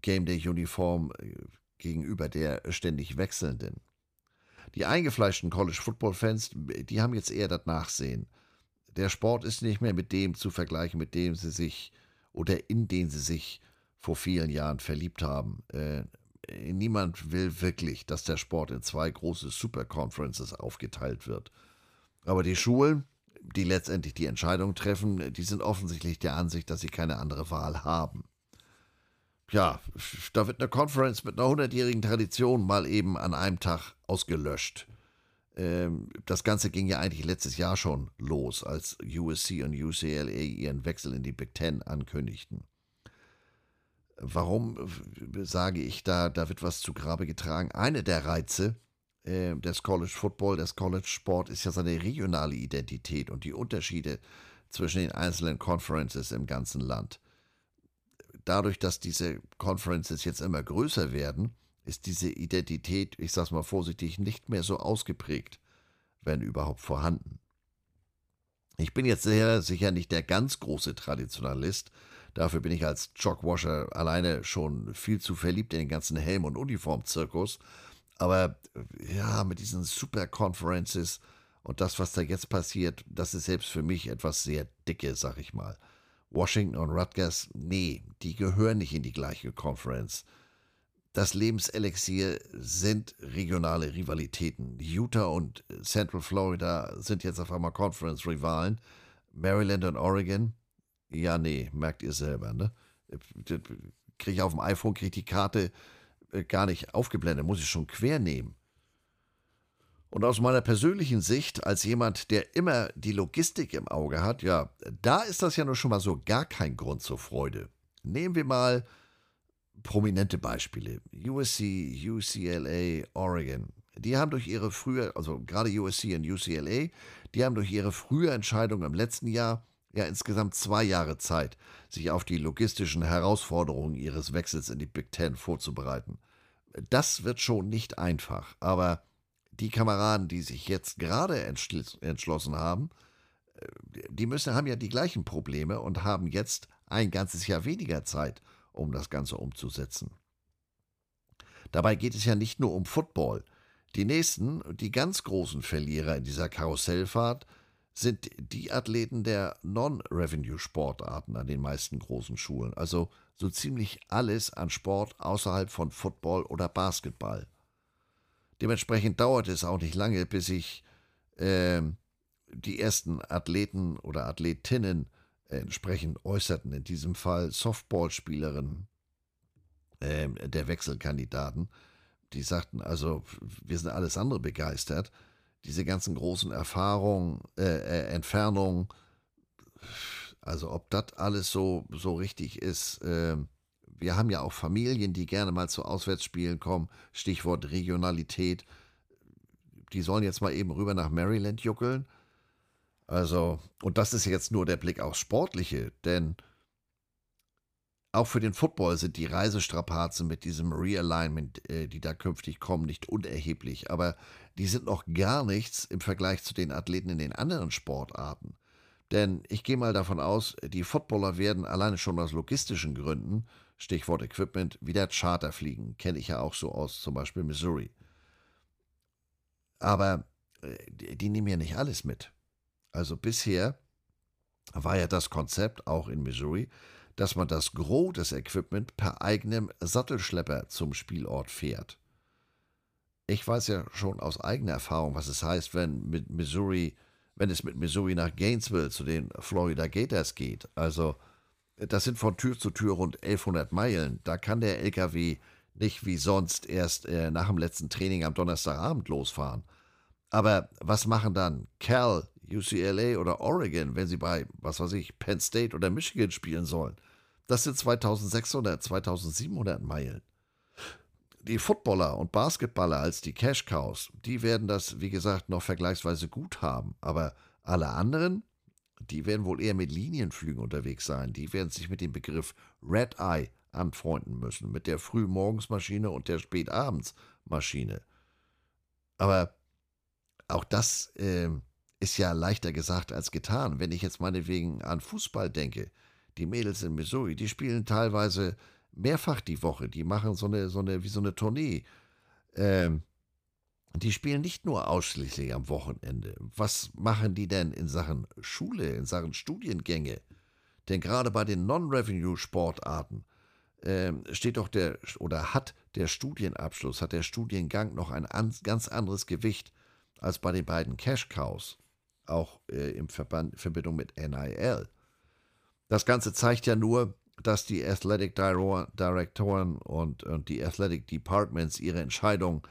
Game Day Uniform äh, gegenüber der ständig wechselnden. Die eingefleischten College Football Fans, die haben jetzt eher das Nachsehen. Der Sport ist nicht mehr mit dem zu vergleichen, mit dem sie sich oder in den sie sich vor vielen Jahren verliebt haben. Äh, niemand will wirklich, dass der Sport in zwei große Super-Conferences aufgeteilt wird. Aber die Schulen, die letztendlich die Entscheidung treffen, die sind offensichtlich der Ansicht, dass sie keine andere Wahl haben. Ja, da wird eine Conference mit einer hundertjährigen Tradition mal eben an einem Tag ausgelöscht. Ähm, das Ganze ging ja eigentlich letztes Jahr schon los, als USC und UCLA ihren Wechsel in die Big Ten ankündigten. Warum äh, sage ich da, da wird was zu Grabe getragen? Eine der Reize äh, des College Football, des College Sport ist ja seine regionale Identität und die Unterschiede zwischen den einzelnen Conferences im ganzen Land. Dadurch, dass diese Conferences jetzt immer größer werden, ist diese Identität, ich sag's mal vorsichtig, nicht mehr so ausgeprägt, wenn überhaupt vorhanden. Ich bin jetzt sehr sicher nicht der ganz große Traditionalist. Dafür bin ich als Jogwasher alleine schon viel zu verliebt in den ganzen Helm- und Uniformzirkus. Aber ja, mit diesen Super Conferences und das, was da jetzt passiert, das ist selbst für mich etwas sehr dicke, sag ich mal. Washington und Rutgers, nee, die gehören nicht in die gleiche Conference. Das Lebenselixier sind regionale Rivalitäten. Utah und Central Florida sind jetzt auf einmal Conference-Rivalen. Maryland und Oregon, ja, nee, merkt ihr selber, ne? Kriege ich auf dem iPhone, kriege die Karte äh, gar nicht aufgeblendet, muss ich schon quer nehmen. Und aus meiner persönlichen Sicht, als jemand, der immer die Logistik im Auge hat, ja, da ist das ja nur schon mal so gar kein Grund zur Freude. Nehmen wir mal prominente Beispiele. USC, UCLA, Oregon. Die haben durch ihre frühe, also gerade USC und UCLA, die haben durch ihre frühe Entscheidung im letzten Jahr ja insgesamt zwei Jahre Zeit, sich auf die logistischen Herausforderungen ihres Wechsels in die Big Ten vorzubereiten. Das wird schon nicht einfach, aber die Kameraden, die sich jetzt gerade entschlossen haben, äh, die müssen, haben ja die gleichen Probleme und haben jetzt ein ganzes Jahr weniger Zeit, um das Ganze umzusetzen. Dabei geht es ja nicht nur um Football. Die nächsten, die ganz großen Verlierer in dieser Karussellfahrt sind die Athleten der Non-Revenue-Sportarten an den meisten großen Schulen, also so ziemlich alles an Sport außerhalb von Football oder Basketball. Dementsprechend dauert es auch nicht lange, bis sich äh, die ersten Athleten oder Athletinnen entsprechend äußerten, in diesem Fall Softballspielerinnen äh, der Wechselkandidaten, die sagten, also wir sind alles andere begeistert. Diese ganzen großen Erfahrungen, äh, äh, Entfernungen, also ob das alles so, so richtig ist, äh, wir haben ja auch Familien, die gerne mal zu Auswärtsspielen kommen, Stichwort Regionalität. Die sollen jetzt mal eben rüber nach Maryland juckeln also, und das ist jetzt nur der Blick aufs Sportliche, denn auch für den Football sind die Reisestrapazen mit diesem Realignment, äh, die da künftig kommen, nicht unerheblich, aber die sind noch gar nichts im Vergleich zu den Athleten in den anderen Sportarten. Denn ich gehe mal davon aus, die Footballer werden alleine schon aus logistischen Gründen, Stichwort Equipment, wieder Charter fliegen. Kenne ich ja auch so aus, zum Beispiel Missouri. Aber äh, die nehmen ja nicht alles mit. Also bisher war ja das Konzept auch in Missouri, dass man das Gros des Equipment per eigenem Sattelschlepper zum Spielort fährt. Ich weiß ja schon aus eigener Erfahrung, was es heißt, wenn mit Missouri, wenn es mit Missouri nach Gainesville zu den Florida Gators geht. Also das sind von Tür zu Tür rund 1100 Meilen. Da kann der LKW nicht wie sonst erst äh, nach dem letzten Training am Donnerstagabend losfahren. Aber was machen dann Cal, UCLA oder Oregon, wenn sie bei, was weiß ich, Penn State oder Michigan spielen sollen. Das sind 2600, 2700 Meilen. Die Footballer und Basketballer als die Cash Cows, die werden das, wie gesagt, noch vergleichsweise gut haben. Aber alle anderen, die werden wohl eher mit Linienflügen unterwegs sein. Die werden sich mit dem Begriff Red Eye anfreunden müssen, mit der Frühmorgensmaschine und der Spätabendsmaschine. Aber auch das äh, ist ja leichter gesagt als getan. Wenn ich jetzt meinetwegen an Fußball denke, die Mädels in Missouri, die spielen teilweise mehrfach die Woche, die machen so eine, so eine, wie so eine Tournee. Ähm, die spielen nicht nur ausschließlich am Wochenende. Was machen die denn in Sachen Schule, in Sachen Studiengänge? Denn gerade bei den Non-Revenue-Sportarten äh, steht doch der oder hat der Studienabschluss, hat der Studiengang noch ein an, ganz anderes Gewicht als bei den beiden Cash Cows auch äh, Verband, Verbindung mit NIL. Das Ganze zeigt ja nur, dass die Athletic Directoren und, und die Athletic Departments ihre Entscheidung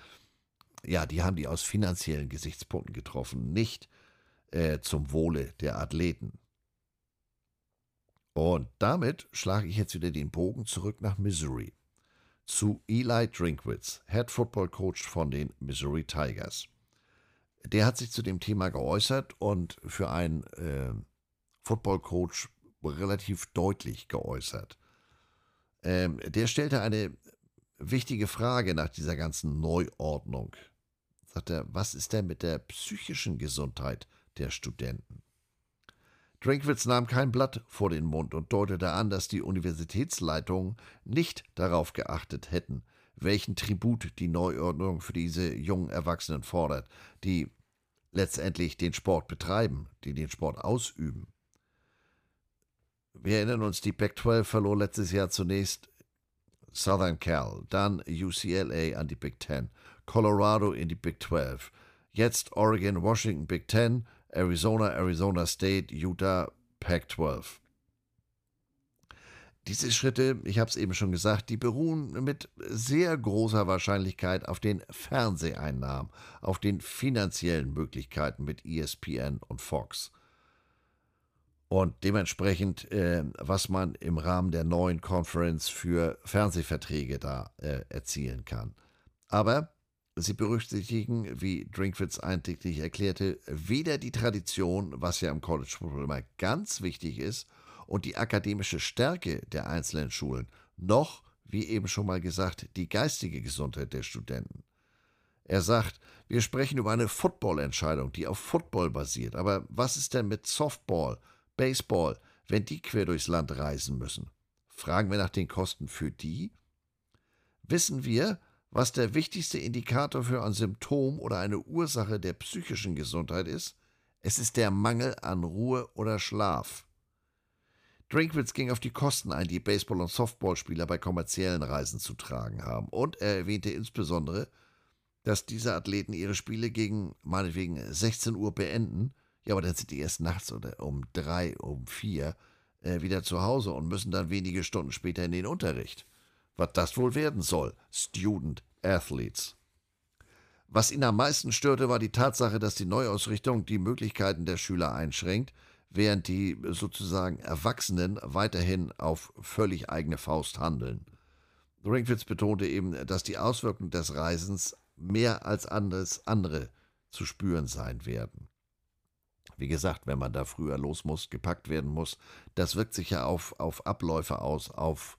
ja, die haben die aus finanziellen Gesichtspunkten getroffen, nicht äh, zum Wohle der Athleten. Und damit schlage ich jetzt wieder den Bogen zurück nach Missouri zu Eli Drinkwitz, Head Football Coach von den Missouri Tigers. Der hat sich zu dem Thema geäußert und für einen äh, Football Coach relativ deutlich geäußert. Ähm, der stellte eine wichtige Frage nach dieser ganzen Neuordnung. Sagt er, was ist denn mit der psychischen Gesundheit der Studenten? Drinkwitz nahm kein Blatt vor den Mund und deutete an, dass die Universitätsleitungen nicht darauf geachtet hätten, welchen Tribut die Neuordnung für diese jungen Erwachsenen fordert, die letztendlich den Sport betreiben, die den Sport ausüben. Wir erinnern uns, die Pac-12 verlor letztes Jahr zunächst Southern Cal, dann UCLA an die Big Ten, Colorado in die Big 12, jetzt Oregon, Washington Big Ten, Arizona, Arizona State, Utah, Pac-12. Diese Schritte, ich habe es eben schon gesagt, die beruhen mit sehr großer Wahrscheinlichkeit auf den Fernseheinnahmen, auf den finanziellen Möglichkeiten mit ESPN und Fox. Und dementsprechend, äh, was man im Rahmen der neuen Conference für Fernsehverträge da äh, erzielen kann. Aber Sie berücksichtigen, wie Drinkwitz einträglich erklärte, weder die Tradition, was ja im College Football immer ganz wichtig ist, und die akademische Stärke der einzelnen Schulen, noch, wie eben schon mal gesagt, die geistige Gesundheit der Studenten. Er sagt, wir sprechen über eine Football-Entscheidung, die auf Football basiert. Aber was ist denn mit Softball, Baseball, wenn die quer durchs Land reisen müssen? Fragen wir nach den Kosten für die? Wissen wir, was der wichtigste Indikator für ein Symptom oder eine Ursache der psychischen Gesundheit ist? Es ist der Mangel an Ruhe oder Schlaf. Drinkwitz ging auf die Kosten ein, die Baseball- und Softballspieler bei kommerziellen Reisen zu tragen haben. Und er erwähnte insbesondere, dass diese Athleten ihre Spiele gegen meinetwegen 16 Uhr beenden. Ja, aber dann sind die erst nachts oder um drei, um vier äh, wieder zu Hause und müssen dann wenige Stunden später in den Unterricht was das wohl werden soll. Student Athletes. Was ihn am meisten störte, war die Tatsache, dass die Neuausrichtung die Möglichkeiten der Schüler einschränkt, während die sozusagen Erwachsenen weiterhin auf völlig eigene Faust handeln. Ringfitz betonte eben, dass die Auswirkungen des Reisens mehr als anderes andere zu spüren sein werden. Wie gesagt, wenn man da früher los muss, gepackt werden muss, das wirkt sich ja auf, auf Abläufe aus, auf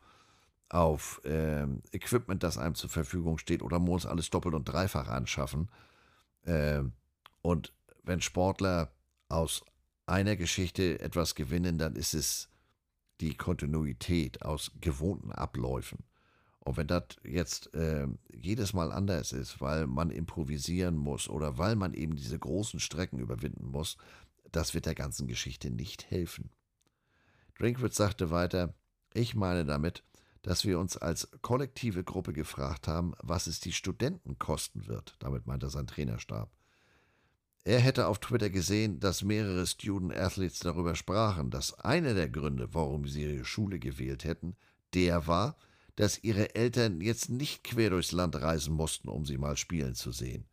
auf äh, Equipment, das einem zur Verfügung steht, oder muss alles doppelt und dreifach anschaffen. Äh, und wenn Sportler aus einer Geschichte etwas gewinnen, dann ist es die Kontinuität aus gewohnten Abläufen. Und wenn das jetzt äh, jedes Mal anders ist, weil man improvisieren muss oder weil man eben diese großen Strecken überwinden muss, das wird der ganzen Geschichte nicht helfen. Drinkwitz sagte weiter, ich meine damit, dass wir uns als kollektive Gruppe gefragt haben, was es die Studenten kosten wird. Damit meint er sein Trainerstab. Er hätte auf Twitter gesehen, dass mehrere Student Athletes darüber sprachen, dass einer der Gründe, warum sie ihre Schule gewählt hätten, der war, dass ihre Eltern jetzt nicht quer durchs Land reisen mussten, um sie mal spielen zu sehen.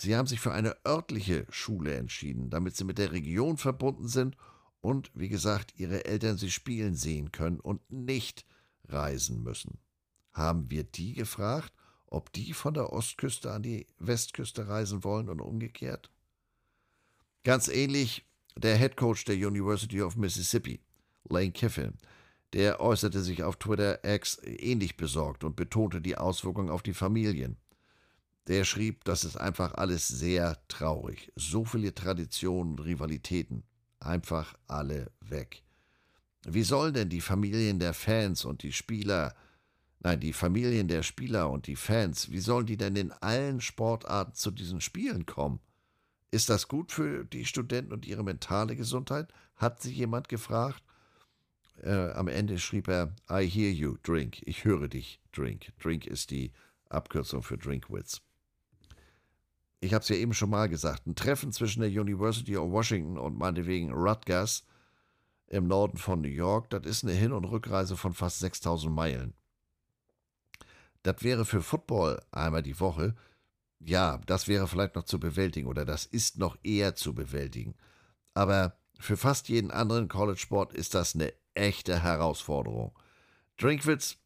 Sie haben sich für eine örtliche Schule entschieden, damit sie mit der Region verbunden sind und, wie gesagt, ihre Eltern sie spielen sehen können und nicht reisen müssen. Haben wir die gefragt, ob die von der Ostküste an die Westküste reisen wollen und umgekehrt? Ganz ähnlich der Head Coach der University of Mississippi, Lane Kiffin, der äußerte sich auf Twitter X ähnlich besorgt und betonte die Auswirkungen auf die Familien. Der schrieb, das ist einfach alles sehr traurig. So viele Traditionen und Rivalitäten. Einfach alle weg. Wie sollen denn die Familien der Fans und die Spieler, nein, die Familien der Spieler und die Fans, wie sollen die denn in allen Sportarten zu diesen Spielen kommen? Ist das gut für die Studenten und ihre mentale Gesundheit? Hat sich jemand gefragt? Äh, am Ende schrieb er, I hear you, drink. Ich höre dich, drink. Drink ist die Abkürzung für Drinkwitz. Ich habe es ja eben schon mal gesagt, ein Treffen zwischen der University of Washington und meinetwegen Rutgers im Norden von New York, das ist eine Hin- und Rückreise von fast 6000 Meilen. Das wäre für Football einmal die Woche ja, das wäre vielleicht noch zu bewältigen oder das ist noch eher zu bewältigen. Aber für fast jeden anderen College-Sport ist das eine echte Herausforderung. Drinkwitz,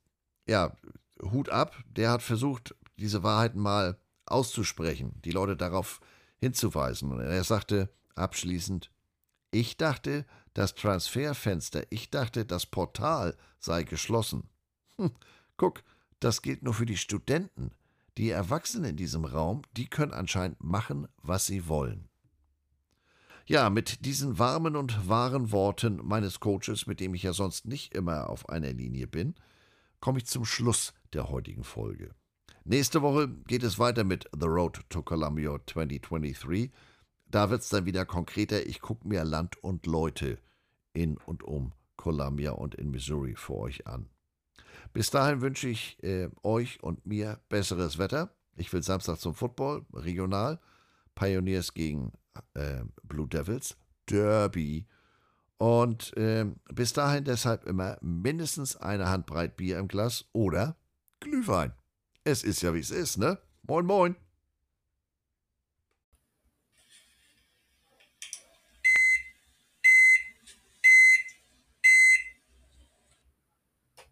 ja, Hut ab, der hat versucht, diese Wahrheiten mal auszusprechen, die Leute darauf hinzuweisen. Und er sagte abschließend, ich dachte, das Transferfenster, ich dachte, das Portal sei geschlossen. Hm, guck, das gilt nur für die Studenten. Die Erwachsenen in diesem Raum, die können anscheinend machen, was sie wollen. Ja, mit diesen warmen und wahren Worten meines Coaches, mit dem ich ja sonst nicht immer auf einer Linie bin, komme ich zum Schluss der heutigen Folge. Nächste Woche geht es weiter mit The Road to Columbia 2023. Da wird es dann wieder konkreter. Ich gucke mir Land und Leute in und um Columbia und in Missouri für euch an. Bis dahin wünsche ich äh, euch und mir besseres Wetter. Ich will Samstag zum Football, regional. Pioneers gegen äh, Blue Devils, Derby. Und äh, bis dahin deshalb immer mindestens eine Handbreit Bier im Glas oder Glühwein. Es ist ja wie es ist, ne? Moin, moin.